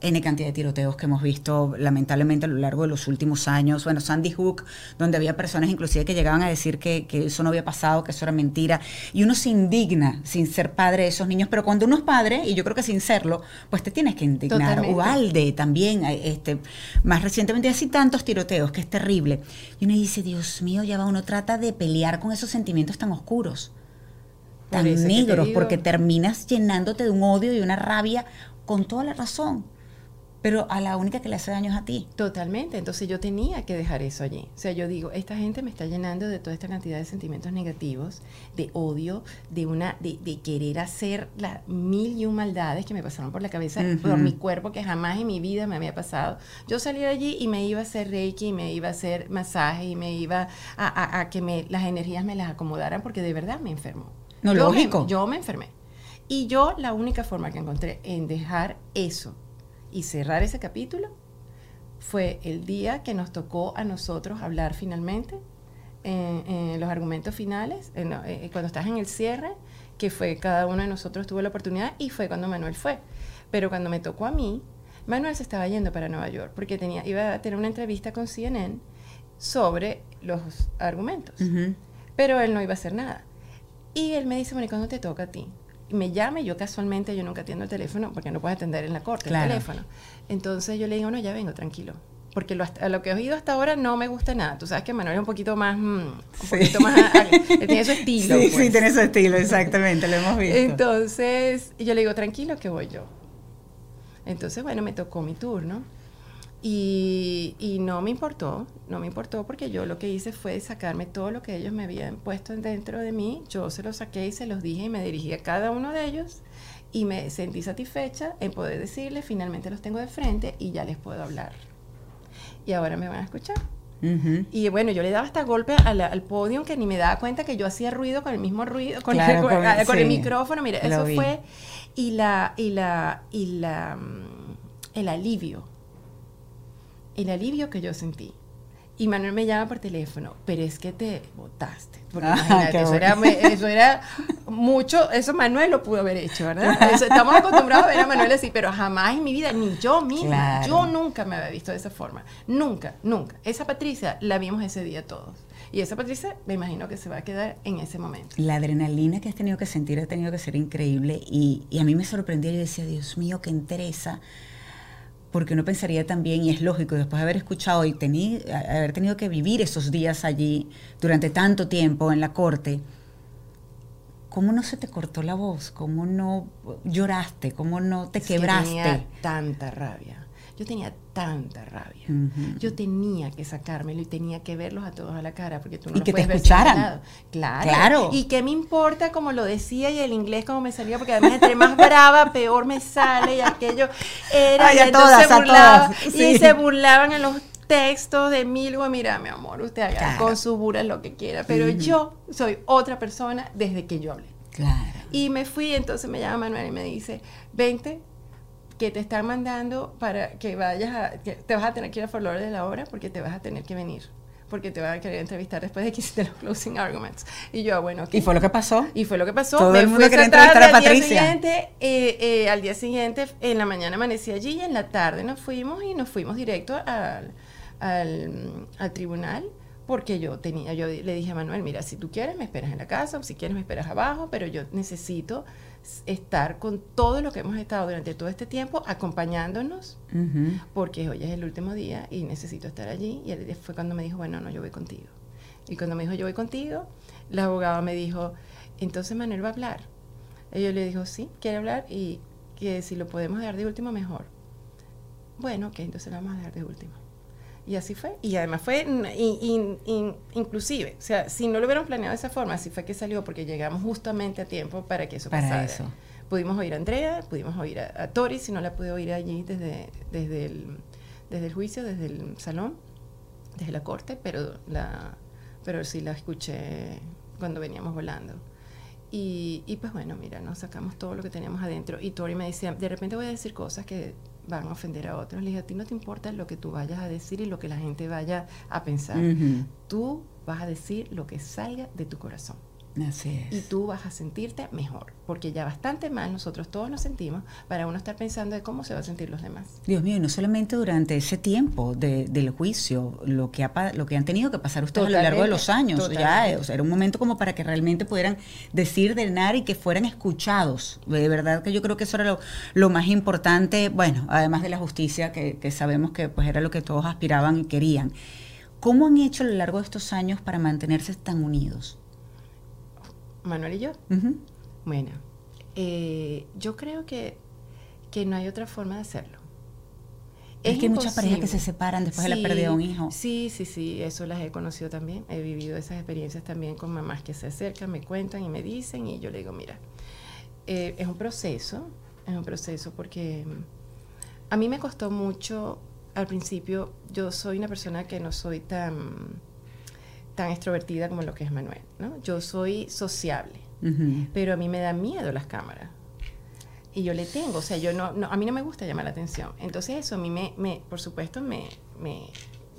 N cantidad de tiroteos que hemos visto lamentablemente a lo largo de los últimos años. Bueno, Sandy Hook, donde había personas inclusive que llegaban a decir que, eso no había pasado, que eso era mentira. Y uno se indigna sin ser padre de esos niños, pero cuando uno es padre, y yo creo que sin serlo, pues te tienes que indignar. Ubalde también, eh, este, más recientemente, así tantos tiroteos, que es terrible. Y uno dice, Dios mío, ya va, uno trata de pelear con esos sentimientos tan oscuros, tan negros, porque terminas llenándote de un odio y una rabia con toda la razón pero a la única que le hace daño es a ti. Totalmente, entonces yo tenía que dejar eso allí. O sea, yo digo, esta gente me está llenando de toda esta cantidad de sentimientos negativos, de odio, de una de, querer hacer las mil y un maldades que me pasaron por la cabeza, por mi cuerpo, que jamás en mi vida me había pasado. Yo salí de allí y me iba a hacer reiki, y me iba a hacer masaje, y me iba a, que me, las energías me las acomodaran, porque de verdad me enfermó. No, lógico. yo me enfermé. Y yo la única forma que encontré en dejar eso y cerrar ese capítulo fue el día que nos tocó a nosotros hablar finalmente en, los argumentos finales, eh, cuando estás en el cierre, que fue cada uno de nosotros tuvo la oportunidad y fue cuando Manuel fue. Pero cuando me tocó a mí, Manuel se estaba yendo para Nueva York porque tenía, iba a tener una entrevista con CNN sobre los argumentos. Pero él no iba a hacer nada. Y él me dice, bueno, ¿y cuándo te toca a ti? Me llame, yo casualmente yo nunca atiendo el teléfono porque no puedo atender en la corte el teléfono. Entonces yo le digo, no, ya vengo, tranquilo. Porque lo, lo que he oído hasta ahora no me gusta nada. Tú sabes que Manuel es un poquito más, mm, un poquito más, tiene su estilo. Sí, sí, pues. tiene su estilo, exactamente, lo hemos visto. Entonces yo le digo, tranquilo que voy yo. Entonces, bueno, me tocó mi turno. Y, y, no me importó, no me importó porque yo lo que hice fue sacarme todo lo que ellos me habían puesto dentro de mí, yo se los saqué y se los dije y me dirigí a cada uno de ellos y me sentí satisfecha en poder decirles, finalmente los tengo de frente y ya les puedo hablar. Y ahora me van a escuchar. Y bueno, yo le daba hasta golpe al, al, podio que ni me daba cuenta que yo hacía ruido con el mismo ruido, con, el, *laughs* micrófono. Mira, eso fue. Y la, y la, y la, el alivio. El alivio que yo sentí. Y Manuel me llama por teléfono, pero es que te votaste. Porque ah, imagínate, eso, era, eso, era, mucho, eso Manuel lo pudo haber hecho, ¿verdad? *laughs* estamos acostumbrados a ver a Manuel así, pero jamás en mi vida, ni yo misma, yo nunca me había visto de esa forma. Nunca, nunca. Esa Patricia la vimos ese día todos. Y esa Patricia me imagino que se va a quedar en ese momento. La adrenalina que has tenido que sentir ha tenido que ser increíble y, y a mí me sorprendió y decía, Dios mío, qué interesa porque uno pensaría también, y es lógico, después de haber escuchado y haber tenido que vivir esos días allí durante tanto tiempo en la corte, ¿cómo no se te cortó la voz? ¿Cómo no lloraste? ¿Cómo no te quebraste? tenía tanta rabia. Yo tenía tanta rabia. Yo tenía que sacármelo y tenía que verlos a todos a la cara porque tú no y que te escucharan. Claro. claro. Y qué me importa como lo decía y el inglés como me salía porque además entre más brava peor me sale y aquello era y entonces se y se burlaban en los textos de Milgo, mira, mi amor, usted haga con su burla lo que quiera, pero yo soy otra persona desde que yo hablé. Claro. Y me fui, entonces me llama Manuel y me dice, vente, que te están mandando para que vayas a, que te vas a tener que ir a Flor de la obra porque te vas a tener que venir porque te van a querer entrevistar después de que *laughs* hiciste los closing arguments. Y yo, bueno, ¿Y fue lo que pasó? Y fue lo que pasó. Todo Me el mundo quería entrevistar a Patricia. Al día, siguiente, eh, eh, al día siguiente, en la mañana amanecí allí y en la tarde nos fuimos y nos fuimos directo al, al, al tribunal porque yo tenía, yo le dije a Manuel, mira, si tú quieres me esperas en la casa, o si quieres me esperas abajo, pero yo necesito estar con todo lo que hemos estado durante todo este tiempo acompañándonos, porque hoy es el último día y necesito estar allí. Y él fue cuando me dijo, bueno, no, yo voy contigo. Y cuando me dijo, yo voy contigo, la abogada me dijo, entonces Manuel va a hablar. Y yo le dijo, sí, quiere hablar y que si lo podemos dar de último, mejor. Bueno, ok, entonces lo vamos a dar de último. Y así fue. Y además fue inclusive, o sea, si no lo hubieran planeado de esa forma, así fue que salió porque llegamos justamente a tiempo para que eso para Eso. Pudimos oír a Andrea, pudimos oír a, Tori, si no la pude oír allí desde, desde, el, desde el juicio, desde el salón, desde la corte, pero, la, pero sí la escuché cuando veníamos volando. Y, y pues bueno, mira, nos sacamos todo lo que teníamos adentro. Y Tori me decía, de repente voy a decir cosas que van a ofender a otros. Le dije, a ti no te importa lo que tú vayas a decir y lo que la gente vaya a pensar. Tú vas a decir lo que salga de tu corazón. Así es. Y tú vas a sentirte mejor, porque ya bastante mal nosotros todos nos sentimos para uno estar pensando de cómo se va a sentir los demás. Dios mío, y no solamente durante ese tiempo del juicio, lo que, ha, lo que han tenido que pasar ustedes a lo largo de los años, ya, o sea, era un momento como para que realmente pudieran decir de nada y que fueran escuchados. De verdad que yo creo que eso era lo, más importante, bueno, además de la justicia, que, que sabemos que pues era lo que todos aspiraban y querían. ¿Cómo han hecho a lo largo de estos años para mantenerse tan unidos? Manuel y yo. Bueno, eh, yo creo que, que no hay otra forma de hacerlo. Es, que hay muchas parejas que se separan después de la pérdida de un hijo. Sí, sí, sí, eso las he conocido también. He vivido esas experiencias también con mamás que se acercan, me cuentan y me dicen y yo le digo, mira, eh, es un proceso, es un proceso porque mm, a mí me costó mucho al principio, yo soy una persona que no soy tan tan extrovertida como lo que es Manuel, ¿no? Yo soy sociable, pero a mí me da miedo las cámaras. Y yo le tengo, o sea, yo no, a mí no me gusta llamar la atención. Entonces eso a mí me, me por supuesto, me, me,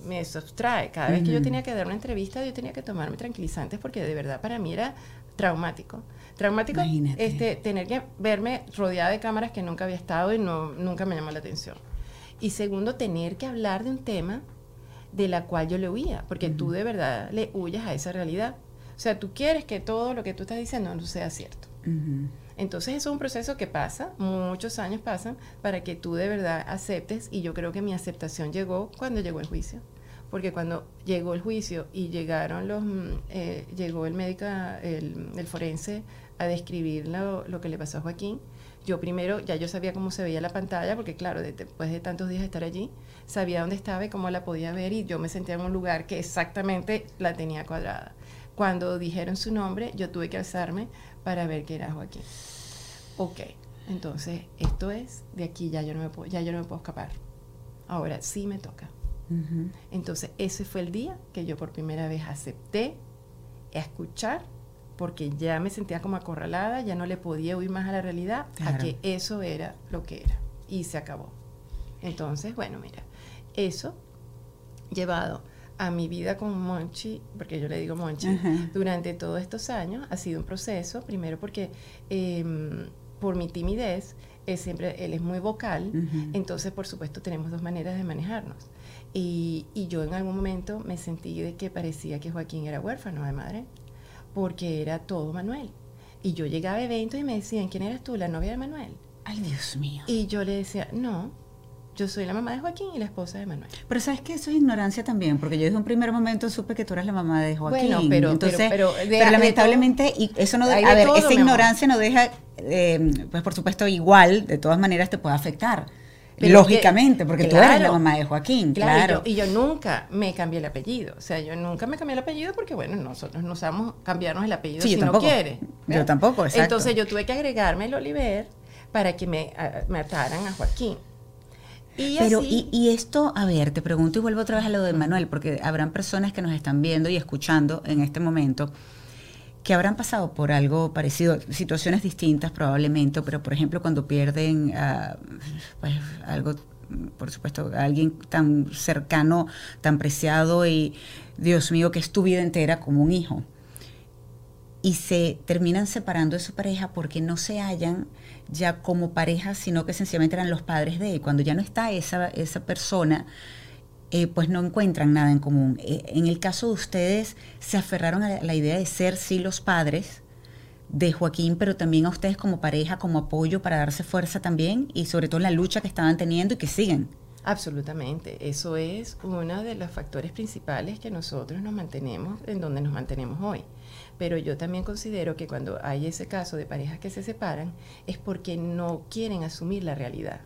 me sustrae. Cada vez que yo tenía que dar una entrevista, yo tenía que tomarme tranquilizantes porque de verdad para mí era traumático. Traumático este, tener que verme rodeada de cámaras que nunca había estado y no, nunca me llamó la atención. Y segundo, tener que hablar de un tema de la cual yo le huía, porque tú de verdad le huyas a esa realidad. O sea, tú quieres que todo lo que tú estás diciendo no sea cierto. Entonces eso es un proceso que pasa, muchos años pasan, para que tú de verdad aceptes, y yo creo que mi aceptación llegó cuando llegó el juicio. Porque cuando llegó el juicio y llegaron los, mm, eh, llegó el médico, el, forense a describir lo, lo, que le pasó a Joaquín, yo primero, ya yo sabía cómo se veía la pantalla, porque claro, después de tantos días de estar allí, sabía dónde estaba y cómo la podía ver y yo me sentía en un lugar que exactamente la tenía cuadrada. Cuando dijeron su nombre, yo tuve que alzarme para ver que era Joaquín. Ok, entonces esto es, de aquí ya yo no me puedo, ya yo no me puedo escapar. Ahora sí me toca. Entonces ese fue el día que yo por primera vez acepté escuchar porque ya me sentía como acorralada, ya no le podía huir más a la realidad, a que eso era lo que era. Y se acabó. Entonces, bueno, mira, eso llevado a mi vida con Monchi, porque yo le digo Monchi, durante todos estos años ha sido un proceso, primero porque em, por mi timidez, él siempre, él es muy vocal, entonces por supuesto tenemos dos maneras de manejarnos. Y, y, yo en algún momento me sentí de que parecía que Joaquín era huérfano de madre porque era todo Manuel. Y yo llegaba a eventos y me decían, ¿quién eres tú? La novia de Manuel. Ay, Dios mío. Y yo le decía, no, yo soy la mamá de Joaquín y la esposa de Manuel. Pero sabes que eso es ignorancia también, porque yo desde un primer momento supe que tú eras la mamá de Joaquín. Bueno, pero, Entonces, pero, lamentablemente, y eso no, a ver, esa ignorancia no deja, eh, pues por supuesto, igual, de todas maneras te puede afectar. Lógicamente, porque tú eres la mamá de Joaquín, claro. Y yo, nunca me cambié el apellido. O sea, yo nunca me cambié el apellido porque, bueno, nosotros no sabemos cambiarnos el apellido si no quiere. Yo tampoco, exacto. Entonces yo tuve que agregarme el Oliver para que me, me ataran a Joaquín. Y Pero, y, y, esto, a ver, te pregunto y vuelvo otra vez a lo de Manuel, porque habrán personas que nos están viendo y escuchando en este momento que habrán pasado por algo parecido, situaciones distintas probablemente, pero por ejemplo cuando pierden uh, pues, algo, por supuesto, alguien tan cercano, tan preciado y, Dios mío, que es tu vida entera como un hijo. Y se terminan separando de su pareja porque no se hallan ya como pareja, sino que sencillamente eran los padres de él. Cuando ya no está esa, esa persona, eh, pues no encuentran nada en común. Eh, en el caso de ustedes, se aferraron a la idea de ser sí los padres de Joaquín, pero también a ustedes como pareja, como apoyo para darse fuerza también y sobre todo la lucha que estaban teniendo y que siguen. Absolutamente, eso es uno de los factores principales que nosotros nos mantenemos en donde nos mantenemos hoy. Pero yo también considero que cuando hay ese caso de parejas que se separan es porque no quieren asumir la realidad.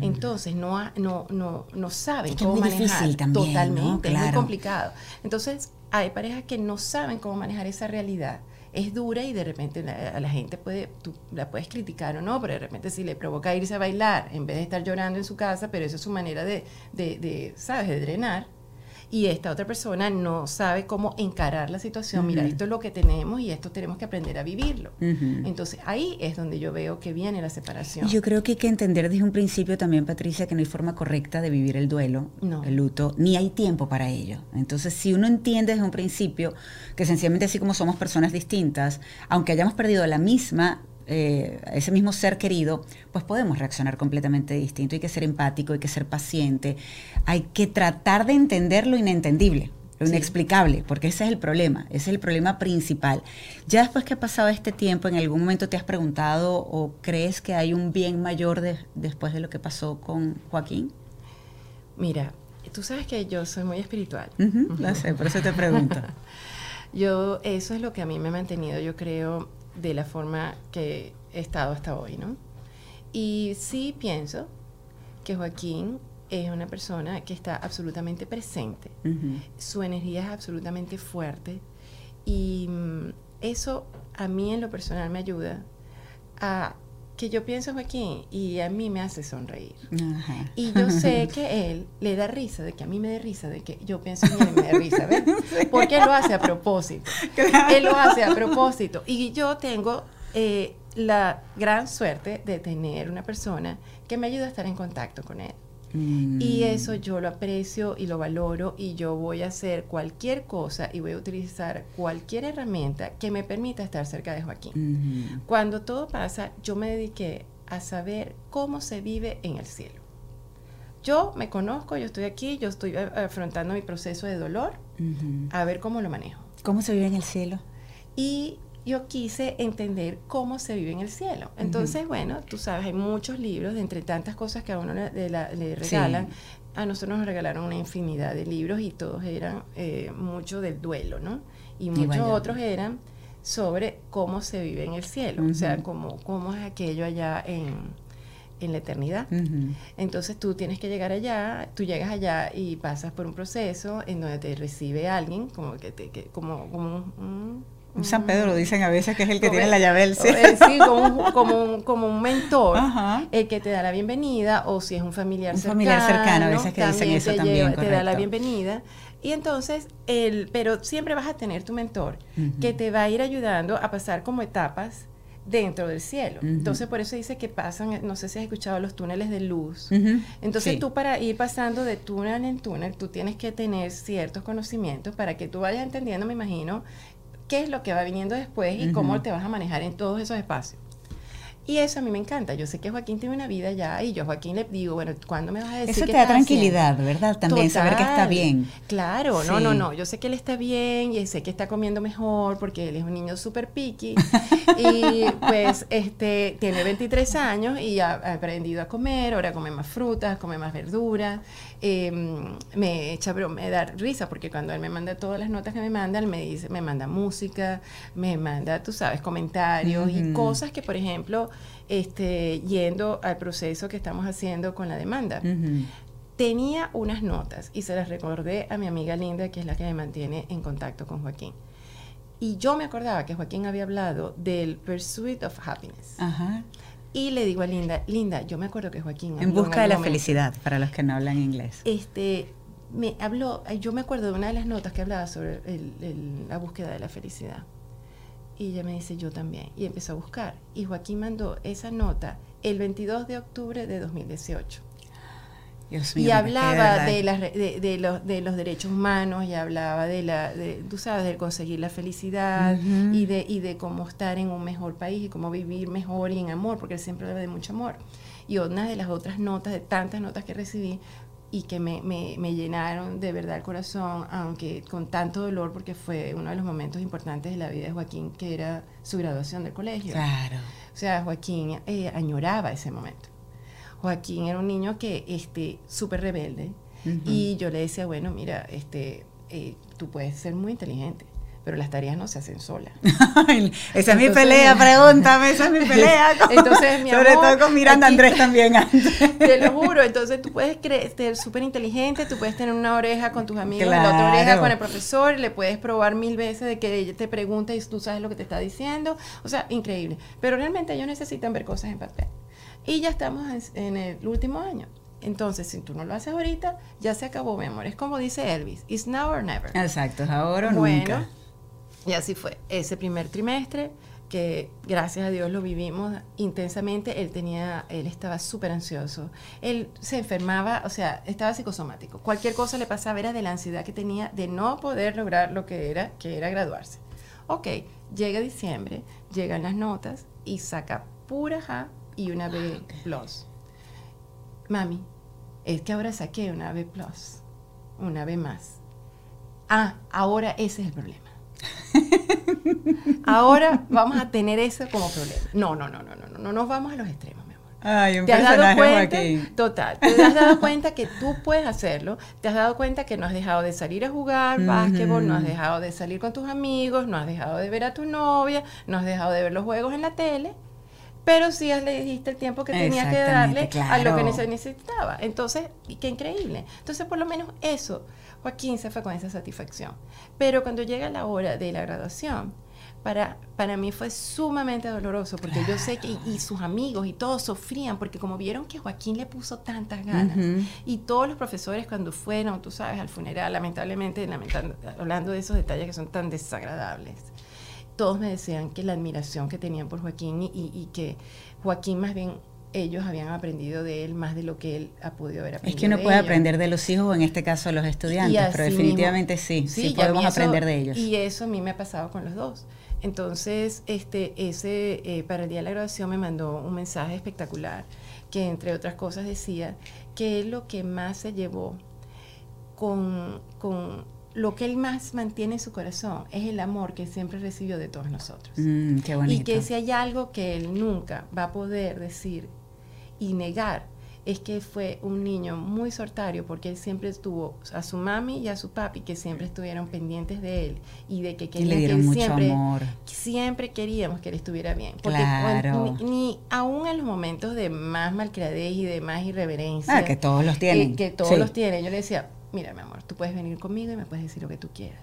Entonces no, no, no, no saben cómo manejar. Totalmente, es muy complicado. Entonces hay parejas que no saben cómo manejar esa realidad es dura y de repente a la gente puede, la puedes criticar o no, pero de repente si le provoca irse a bailar en vez de estar llorando en su casa, pero eso es su manera de, de, de ¿sabes?, de drenar y esta otra persona no sabe cómo encarar la situación. Mira, esto es lo que tenemos y esto tenemos que aprender a vivirlo. Entonces ahí es donde yo veo que viene la separación. Yo creo que hay que entender desde un principio también, Patricia, que no hay forma correcta de vivir el duelo, el luto, ni hay tiempo para ello. Entonces, si uno entiende desde un principio que sencillamente así como somos personas distintas, aunque hayamos perdido la misma eh, ese mismo ser querido, pues podemos reaccionar completamente distinto. Hay que ser empático, hay que ser paciente, hay que tratar de entender lo inentendible, lo inexplicable, porque ese es el problema, ese es el problema principal. Ya después que ha pasado este tiempo, ¿en algún momento te has preguntado o crees que hay un bien mayor después de lo que pasó con Joaquín? Mira, tú sabes que yo soy muy espiritual. lo sé, por eso te pregunto. *laughs* yo, eso es lo que a mí me ha mantenido, yo creo, de la forma que he estado hasta hoy, ¿no? Y sí pienso que Joaquín es una persona que está absolutamente presente, su energía es absolutamente fuerte y mm, eso a mí en lo personal me ayuda a que yo pienso en Joaquín y a mí me hace sonreír. Y yo *laughs* sé que él le da risa, de que a mí me dé risa, de que yo pienso en él y me da risa, ¿ves? *laughs* Porque él lo hace a propósito. Él lo hace a propósito. Y yo tengo eh, la gran suerte de tener una persona que me ayuda a estar en contacto con él. Y mm. eso yo lo aprecio y lo valoro y yo voy a hacer cualquier cosa y voy a utilizar cualquier herramienta que me permita estar cerca de Joaquín. Cuando todo pasa, yo me dediqué a saber cómo se vive en el cielo. Yo me conozco, yo estoy aquí, yo estoy afrontando mi proceso de dolor, a ver cómo lo manejo. ¿Cómo se vive en el cielo? Y yo quise entender cómo se vive en el cielo. Entonces, bueno, tú sabes, hay muchos libros, de entre tantas cosas que a uno le, regalan, a nosotros nos regalaron una infinidad de libros y todos eran eh, mucho del duelo, ¿no? Y muchos otros eran sobre cómo se vive en el cielo, o sea, cómo, cómo es aquello allá en, en la eternidad. Entonces tú tienes que llegar allá, tú llegas allá y pasas por un proceso en donde te recibe alguien, como que te, que, como, como un, San Pedro lo dicen a veces que es el que tiene la llave del cielo. Sí, como un, como un, mentor, el que te da la bienvenida, o si es un familiar un familiar cercano, a veces que dicen eso te también, te da la bienvenida. Y entonces, el, pero siempre vas a tener tu mentor que te va a ir ayudando a pasar como etapas dentro del cielo. Entonces, por eso dice que pasan, no sé si has escuchado los túneles de luz. Entonces, tú para ir pasando de túnel en túnel, tú tienes que tener ciertos conocimientos para que tú vayas entendiendo, me imagino, qué es lo que va viniendo después y cómo te vas a manejar en todos esos espacios. Y eso a mí me encanta. Yo sé que Joaquín tiene una vida ya y yo a Joaquín le digo, bueno, ¿cuándo me vas a decir Eso te da tranquilidad, ¿verdad? También saber que está bien. Claro, no, no, no. Yo sé que él está bien y sé que está comiendo mejor porque él es un niño súper picky. *laughs* y pues este tiene 23 años y ha, aprendido a comer, ahora come más frutas, come más verduras. Em, me echa pero me da risa porque cuando él me manda todas las notas que me manda, él me dice, me manda música, me manda, tú sabes, comentarios y cosas que, por ejemplo, este, yendo al proceso que estamos haciendo con la demanda. Tenía unas notas y se las recordé a mi amiga Linda, que es la que me mantiene en contacto con Joaquín. Y yo me acordaba que Joaquín había hablado del Pursuit of Happiness. Y le digo a Linda, Linda, yo me acuerdo que Joaquín... En busca de la felicidad, para los que no hablan inglés. Este, me habló, yo me acuerdo de una de las notas que hablaba sobre la búsqueda de la felicidad. Y ella me dice, yo también. Y empezó a buscar. Y Joaquín mandó esa nota el 22 de octubre de 2018. Y hablaba de, de, los, de los derechos humanos y hablaba de la, de, tú sabes, de conseguir la felicidad y, de, y de cómo estar en un mejor país y cómo vivir mejor y en amor, porque él siempre habla de mucho amor. Y una de las otras notas, de tantas notas que recibí, y que me, me, me, llenaron de verdad el corazón, aunque con tanto dolor, porque fue uno de los momentos importantes de la vida de Joaquín, que era su graduación del colegio. Claro. O sea, Joaquín eh, añoraba ese momento. Joaquín era un niño que, este, súper rebelde, y yo le decía, bueno, mira, este, eh, tú puedes ser muy inteligente, pero las tareas no se hacen solas. *laughs* esa es mi pelea, pregúntame, esa es mi pelea. *laughs* Entonces, mi Sobre todo con Miranda Andrés también. *laughs* Te lo juro, entonces tú puedes ser súper inteligente, tú puedes tener una oreja con tus amigos, la otra oreja con el profesor, le puedes probar mil veces de que ella te pregunte y tú sabes lo que te está diciendo, o sea, increíble. Pero realmente ellos necesitan ver cosas en papel. Y ya estamos en, el último año. Entonces, si tú no lo haces ahorita, ya se acabó, mi amor. Es como dice Elvis, it's now or never. Exacto, ahora o nunca. Y así fue. Ese primer trimestre, que gracias a Dios lo vivimos intensamente, él tenía, él estaba súper ansioso. Él se enfermaba, o sea, estaba psicosomático. Cualquier cosa le pasaba era de la ansiedad que tenía de no poder lograr lo que era, que era graduarse. Ok, llega diciembre, llegan las notas y saca pura A y una B ah, plus. Mami, es que ahora saqué una B plus, una B más. Ah, ahora ese es el problema. *laughs* Ahora vamos a tener eso como problema. No, no, no, no, no, no, no nos vamos a los extremos, mi amor. Ay, un ¿Te has dado cuenta? Total. Te has dado cuenta que tú puedes hacerlo. Te has dado cuenta que no has dejado de salir a jugar básquetbol, no has dejado de salir con tus amigos, no has dejado de ver a tu novia, no has dejado de ver los juegos en la tele pero sí le dijiste el tiempo que tenía que darle a lo que se necesitaba. Entonces, qué increíble. Entonces, por lo menos eso, Joaquín se fue con esa satisfacción. Pero cuando llega la hora de la graduación, para, para mí fue sumamente doloroso, porque yo sé que y, sus amigos y todos sufrían, porque como vieron que Joaquín le puso tantas ganas, y todos los profesores cuando fueron, tú sabes, al funeral, lamentablemente, hablando de esos detalles que son tan desagradables, todos me decían que la admiración que tenían por Joaquín y, que Joaquín más bien ellos habían aprendido de él más de lo que él ha podido haber aprendido. Es que uno puede aprender de los hijos o en este caso de los estudiantes, pero definitivamente sí, sí, podemos aprender de ellos. Y eso a mí me ha pasado con los dos. Entonces, este, ese, eh, para el día de la graduación me mandó un mensaje espectacular que entre otras cosas decía que lo que más se llevó con, con lo que él más mantiene en su corazón es el amor que siempre recibió de todos nosotros. Mm, qué bonito. Y que si hay algo que él nunca va a poder decir y negar, es que fue un niño muy sortario porque él siempre estuvo a su mami y a su papi que siempre estuvieron pendientes de él y de que querían que él siempre amor. siempre queríamos que él estuviera bien porque claro. ni, aún en los momentos de más malcriadez y de más irreverencia ah, que todos los tienen que, todos los tienen yo le decía mira mi amor tú puedes venir conmigo y me puedes decir lo que tú quieras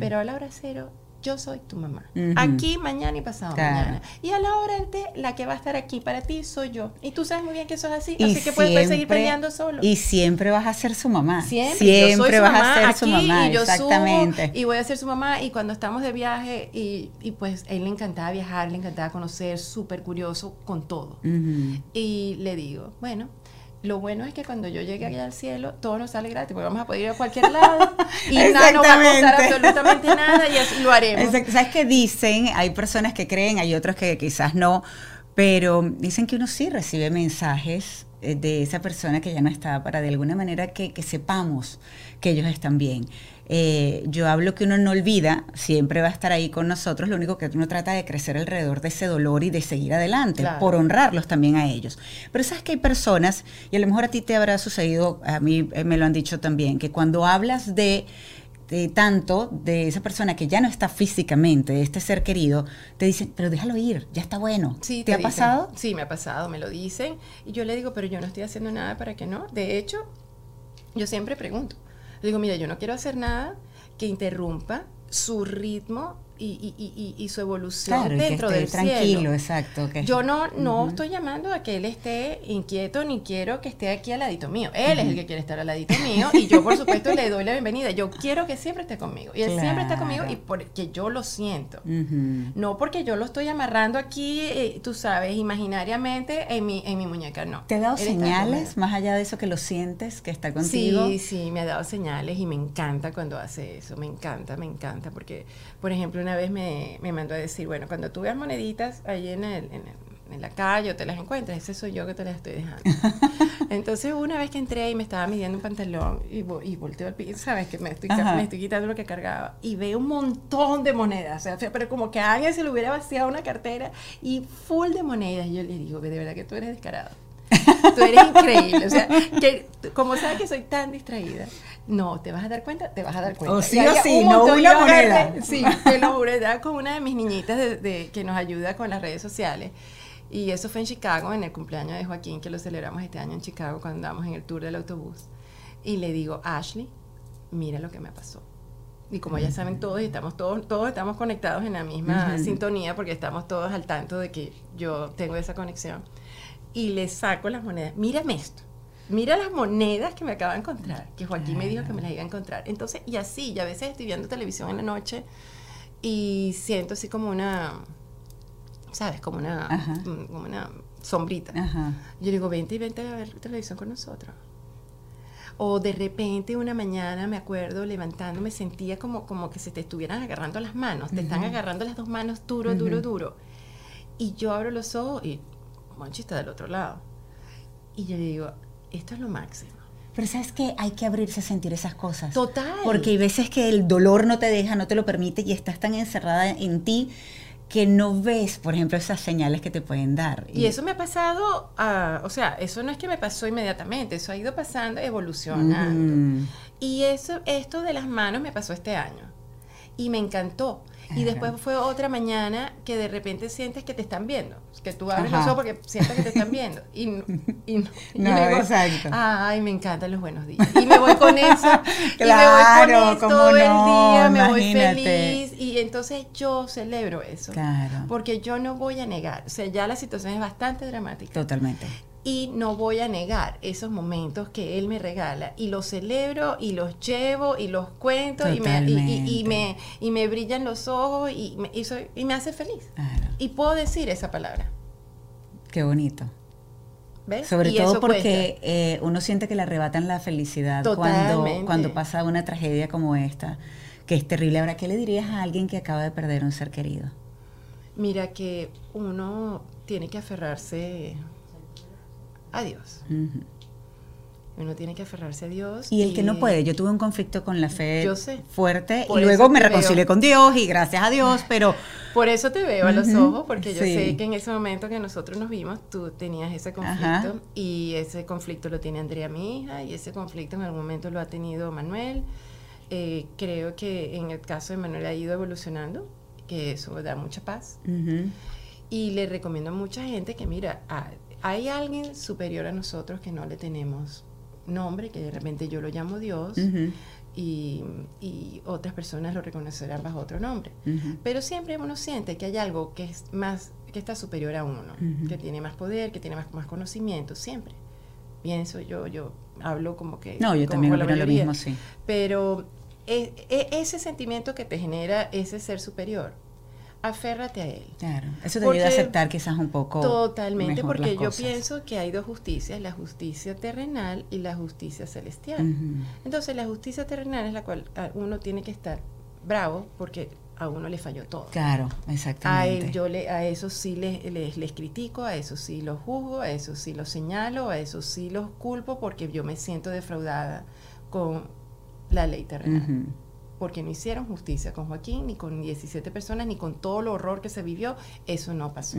pero a la hora cero yo soy tu mamá. Aquí, mañana y pasado mañana. Y a la hora del té, la que va a estar aquí para ti soy yo. Y tú sabes muy bien que eso es así, así que puedes seguir peleando solo. Y siempre vas a ser su mamá. Siempre, siempre vas a ser su mamá, y yo exactamente. y voy a ser su mamá y cuando estamos de viaje y, y pues él le encantaba viajar, le encantaba conocer, súper curioso con todo. Y le digo, bueno, lo bueno es que cuando yo llegue allá al cielo, todo nos sale gratis, porque vamos a poder ir a cualquier lado *laughs* y nada no va a costar absolutamente nada y así lo haremos. ¿Sabes qué dicen? Hay personas que creen, hay otros que quizás no, pero dicen que uno sí recibe mensajes eh, de esa persona que ya no está para de alguna manera que, que sepamos que ellos están bien. Eh, yo hablo que uno no olvida, siempre va a estar ahí con nosotros, lo único que uno trata de crecer alrededor de ese dolor y de seguir adelante, por honrarlos también a ellos. Pero sabes que hay personas, y a lo mejor a ti te habrá sucedido, a mí eh, me lo han dicho también, que cuando hablas de tanto de esa persona que ya no está físicamente, de este ser querido, te dicen, pero déjalo ir, ya está bueno. Sí, ¿Te, ha pasado? Sí, me ha pasado, me lo dicen. Y yo le digo, pero yo no estoy haciendo nada para que no. De hecho, yo siempre pregunto, le digo, mira, yo no quiero hacer nada que interrumpa su ritmo y, y, y, su evolución dentro del tranquilo, exacto. Yo no, no estoy llamando a que él esté inquieto ni quiero que esté aquí al ladito mío. Él es el que quiere estar al ladito mío y yo, por supuesto, le doy la bienvenida. Yo quiero que siempre esté conmigo. Y él siempre está conmigo y porque yo lo siento. No porque yo lo estoy amarrando aquí, eh, tú sabes, imaginariamente en mi, en mi muñeca, no. ¿Te ha dado señales más allá de eso que lo sientes, que está contigo? Sí, sí, me ha dado señales y me encanta cuando hace eso. Me encanta, me encanta porque, por ejemplo, una vez me, me, mandó a decir, bueno, cuando tú veas moneditas ahí en, el, en, la calle o te las encuentras, ese soy yo que te las estoy dejando. *laughs* Entonces, una vez que entré y me estaba midiendo un pantalón y, y volteo al piso, sabes que me estoy, me estoy quitando lo que cargaba y veo un montón de monedas, o sea, pero como que a alguien se le hubiera vaciado una cartera y full de monedas. Y yo le digo, de verdad que tú eres descarado. Tú eres increíble. O sea, que como sabes que soy tan distraída, no, te vas a dar cuenta, te vas a dar cuenta. O sí o sí, no una moneda. sí, te lo juro, con una de mis niñitas de, que nos ayuda con las redes sociales. Y eso fue en Chicago, en el cumpleaños de Joaquín, que lo celebramos este año en Chicago cuando andamos en el tour del autobús. Y le digo, Ashley, mira lo que me pasó. Y como ya saben todos, estamos todos, todos estamos conectados en la misma sintonía porque estamos todos al tanto de que yo tengo esa conexión. Y le saco las monedas. Mírame esto mira las monedas que me acaba de encontrar, que Joaquín me dijo que me las iba a encontrar. Entonces, y así, y a veces estoy viendo televisión en la noche y siento así como una, ¿sabes? Como una, mm, como una sombrita. Yo digo, vente y vente a ver televisión con nosotros. O de repente una mañana me acuerdo levantándome, sentía como, como que se te estuvieran agarrando las manos, te están agarrando las dos manos duro, duro, duro. Y yo abro los ojos y Monchi está del otro lado. Y yo le digo, esto es lo máximo. Pero sabes que hay que abrirse a sentir esas cosas. Total. Porque hay veces que el dolor no te deja, no te lo permite y estás tan encerrada en ti que no ves, por ejemplo, esas señales que te pueden dar. Y, eso me ha pasado, o sea, eso no es que me pasó inmediatamente, eso ha ido pasando, evolucionando. Y eso, esto de las manos me pasó este año. Y me encantó. Y después fue otra mañana que de repente sientes que te están viendo. Que tú abres los ojos porque sientes que te están viendo. Y, *laughs* y, no, exacto. Ay, me encantan los buenos días. Y me voy con eso. claro, *laughs* y me voy con eso todo el día. Me voy feliz. Y entonces yo celebro eso. Claro. Porque yo no voy a negar. O sea, ya la situación es bastante dramática. Totalmente y no voy a negar esos momentos que él me regala y los celebro y los llevo y los cuento y me, y, me, y me brillan los ojos y me, y, soy, y me hace feliz. Y puedo decir esa palabra. Qué bonito. ¿Ves? Sobre todo porque eh, uno siente que le arrebatan la felicidad cuando, cuando pasa una tragedia como esta, que es terrible. Ahora, ¿qué le dirías a alguien que acaba de perder un ser querido? Mira que uno tiene que aferrarse a Dios. Uno tiene que aferrarse a Dios. Y el que no puede, yo tuve un conflicto con la fe Yo sé. fuerte Por y luego me reconcilié veo. con Dios y gracias a Dios, pero *laughs* Por eso te veo a los ojos, porque yo sí. sé que en ese momento que nosotros nos vimos, tú tenías ese conflicto Ajá. y ese conflicto lo tiene Andrea, mi hija, y ese conflicto en algún momento lo ha tenido Manuel. Eh, creo que en el caso de Manuel ha ido evolucionando, que eso da mucha paz. Y le recomiendo a mucha gente que, mira, a- hay alguien superior a nosotros que no le tenemos nombre, que de repente yo lo llamo Dios, y, y otras personas lo reconocerán bajo otro nombre. Pero siempre uno siente que hay algo que es más, que está superior a uno, que tiene más poder, que tiene más, más conocimiento, siempre. Pienso yo, yo hablo como que... No, yo como también opino lo mismo, sí. Pero e- e- ese sentimiento que te genera ese ser superior, aférrate a él. Claro, eso te Porque- ayuda a aceptar quizás un poco Totalmente, mejor porque las yo pienso que hay dos justicias, la justicia terrenal y la justicia celestial. Entonces, la justicia terrenal es la cual ah, uno tiene que estar bravo porque a uno le falló todo. Claro, A exactamente. él, yo le, a eso sí les, les, les critico, a eso sí los juzgo, a eso sí los señalo, a eso sí los culpo porque yo me siento defraudada con la ley terrenal. Ujú. Porque no hicieron justicia con Joaquín, ni con 17 personas, ni con todo el horror que se vivió. Eso no pasó.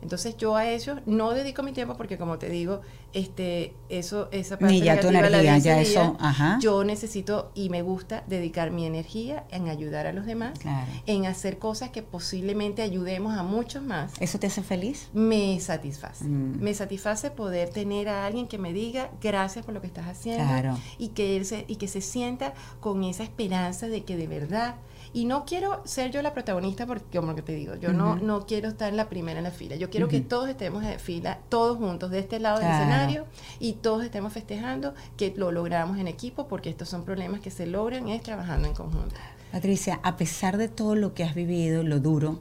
Entonces yo a ellos no dedico mi tiempo porque como te digo, este, eso, esa parte Ni ya tu energía, ya eso, ajá. Yo necesito y me gusta dedicar mi energía en ayudar a los demás, Claro. en hacer cosas que posiblemente ayudemos a muchos más. ¿Eso te hace feliz? Me satisface. Mm. Me satisface poder tener a alguien que me diga gracias por lo que estás haciendo Claro. y que él se, y que se sienta con esa esperanza de que de verdad y no quiero ser yo la protagonista porque como que te digo, yo no no quiero estar en la primera en la fila. Yo quiero que todos estemos en fila, todos juntos de este lado del escenario y todos estemos festejando que lo logramos en equipo porque estos son problemas que se logran es trabajando en conjunto. Patricia, a pesar de todo lo que has vivido, lo duro,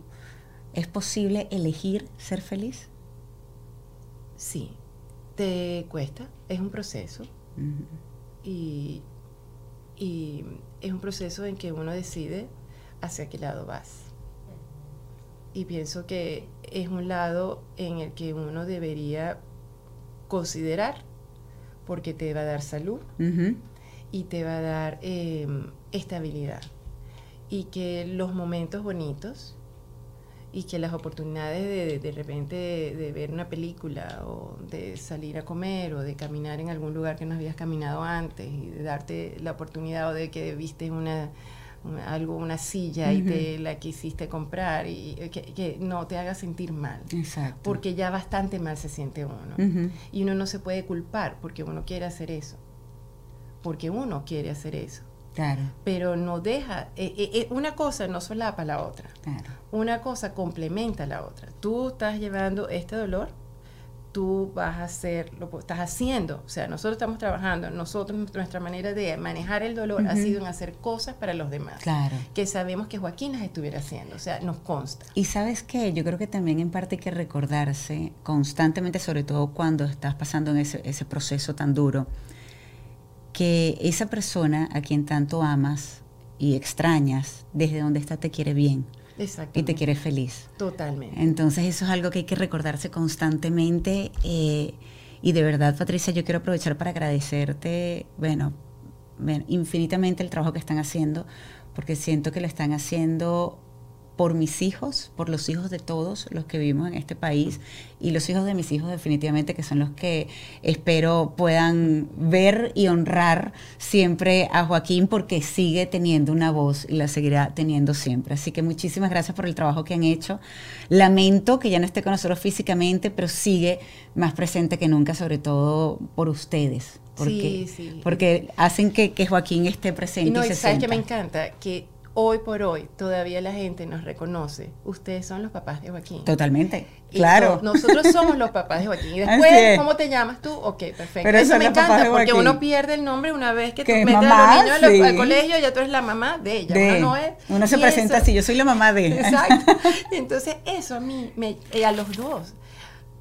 ¿es posible elegir ser feliz? Sí. Te cuesta, es un proceso. Y, y es un proceso en que uno decide hacia qué lado vas. Y pienso que es un lado en el que uno debería considerar porque te va a dar salud y te va a dar eh, estabilidad. Y que los momentos bonitos y que las oportunidades de de repente de, de ver una película o de salir a comer o de caminar en algún lugar que no habías caminado antes y de darte la oportunidad o de que viste una, una- algo una silla y te la quisiste comprar y eh, que, que no te haga sentir mal. Exacto. porque ya bastante mal se siente uno. Y uno no se puede culpar porque uno quiere hacer eso. Porque uno quiere hacer eso Claro, pero no deja eh, eh, eh, una cosa no solapa la otra claro. una cosa complementa la otra. Tú estás llevando este dolor, tú vas a hacer, lo estás haciendo, o sea, nosotros estamos trabajando, nosotros, nuestra manera de manejar el dolor ha sido en hacer cosas para los demás, Claro. que sabemos que Joaquín las estuviera haciendo, o sea, nos consta. Y sabes qué, yo creo que también en parte hay que recordarse constantemente, sobre todo cuando estás pasando en ese, ese proceso tan duro, que esa persona a quien tanto amas y extrañas, desde donde está te quiere bien Exacto. y te quiere feliz. Totalmente. Entonces eso es algo que hay que recordarse constantemente. eh, y de verdad, Patricia, yo quiero aprovechar para agradecerte, bueno, bueno, infinitamente el trabajo que están haciendo, porque siento que lo están haciendo por mis hijos, por los hijos de todos los que vivimos en este país y los hijos de mis hijos definitivamente que son los que espero puedan ver y honrar siempre a Joaquín porque sigue teniendo una voz y la seguirá teniendo siempre. Así que muchísimas gracias por el trabajo que han hecho. Lamento que ya no esté con nosotros físicamente, pero sigue más presente que nunca, sobre todo por ustedes. Porque, Sí, sí. porque hacen que, que Joaquín esté presente. Y no, y sabes que me encanta que hoy por hoy todavía la gente nos reconoce. Ustedes son los papás de Joaquín. Totalmente, Y claro. so- nosotros somos los papás de Joaquín. Y *laughs* después, es. ¿cómo te llamas tú? Ok, perfecto. Pero Eso me encanta porque uno pierde el nombre una vez que, tú es metes mamá, a los niños al- sí. al colegio, ya tú eres la mamá de ella. De- uno no es. uno se presenta eso- así, yo soy la mamá de. Exacto. *laughs* Entonces, eso a mí, me, eh, a los dos,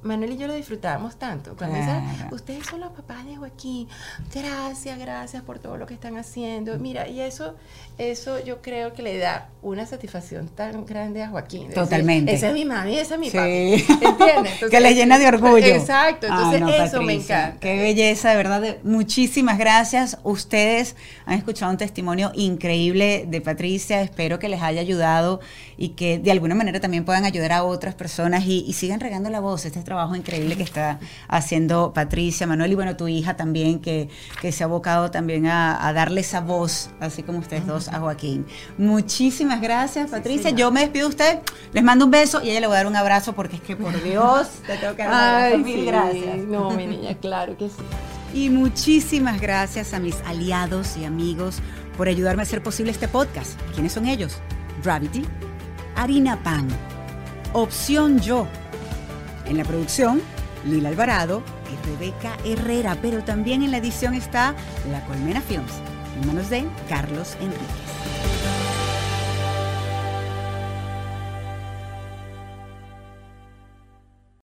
Manuel y yo lo disfrutábamos tanto. Cuando ustedes son los papás de Joaquín, gracias, gracias por todo lo que están haciendo. Mira, y eso, eso yo creo que le da una satisfacción tan grande a Joaquín. Totalmente. esa es mi mami, esa es mi papi. *laughs* ¿Entiendes? que le llena de orgullo. Exacto, entonces eso me encanta. Qué belleza, de verdad. Muchísimas gracias. Ustedes han escuchado un testimonio increíble de Patricia. Espero que les haya ayudado y que de alguna manera también puedan ayudar a otras personas y, sigan regando la voz. Este trabajo increíble que está haciendo Patricia, Manuel y bueno, tu hija también, que, que se ha abocado también a, darle esa voz, así como ustedes dos, a Joaquín. Muchísimas gracias, Patricia. Yo me despido de usted, les mando un beso y a ella le voy a dar un abrazo porque es que por *laughs* Dios te tengo que dar mil gracias. No, mi niña, claro que sí. Y muchísimas gracias a mis aliados y amigos por ayudarme a hacer posible este podcast. ¿Quiénes son ellos? Gravity, Harina Pan, Opción Yo. En la producción, Lila Alvarado y Rebeca Herrera, pero también en la edición está La Colmena Films, en manos de Carlos Enríquez.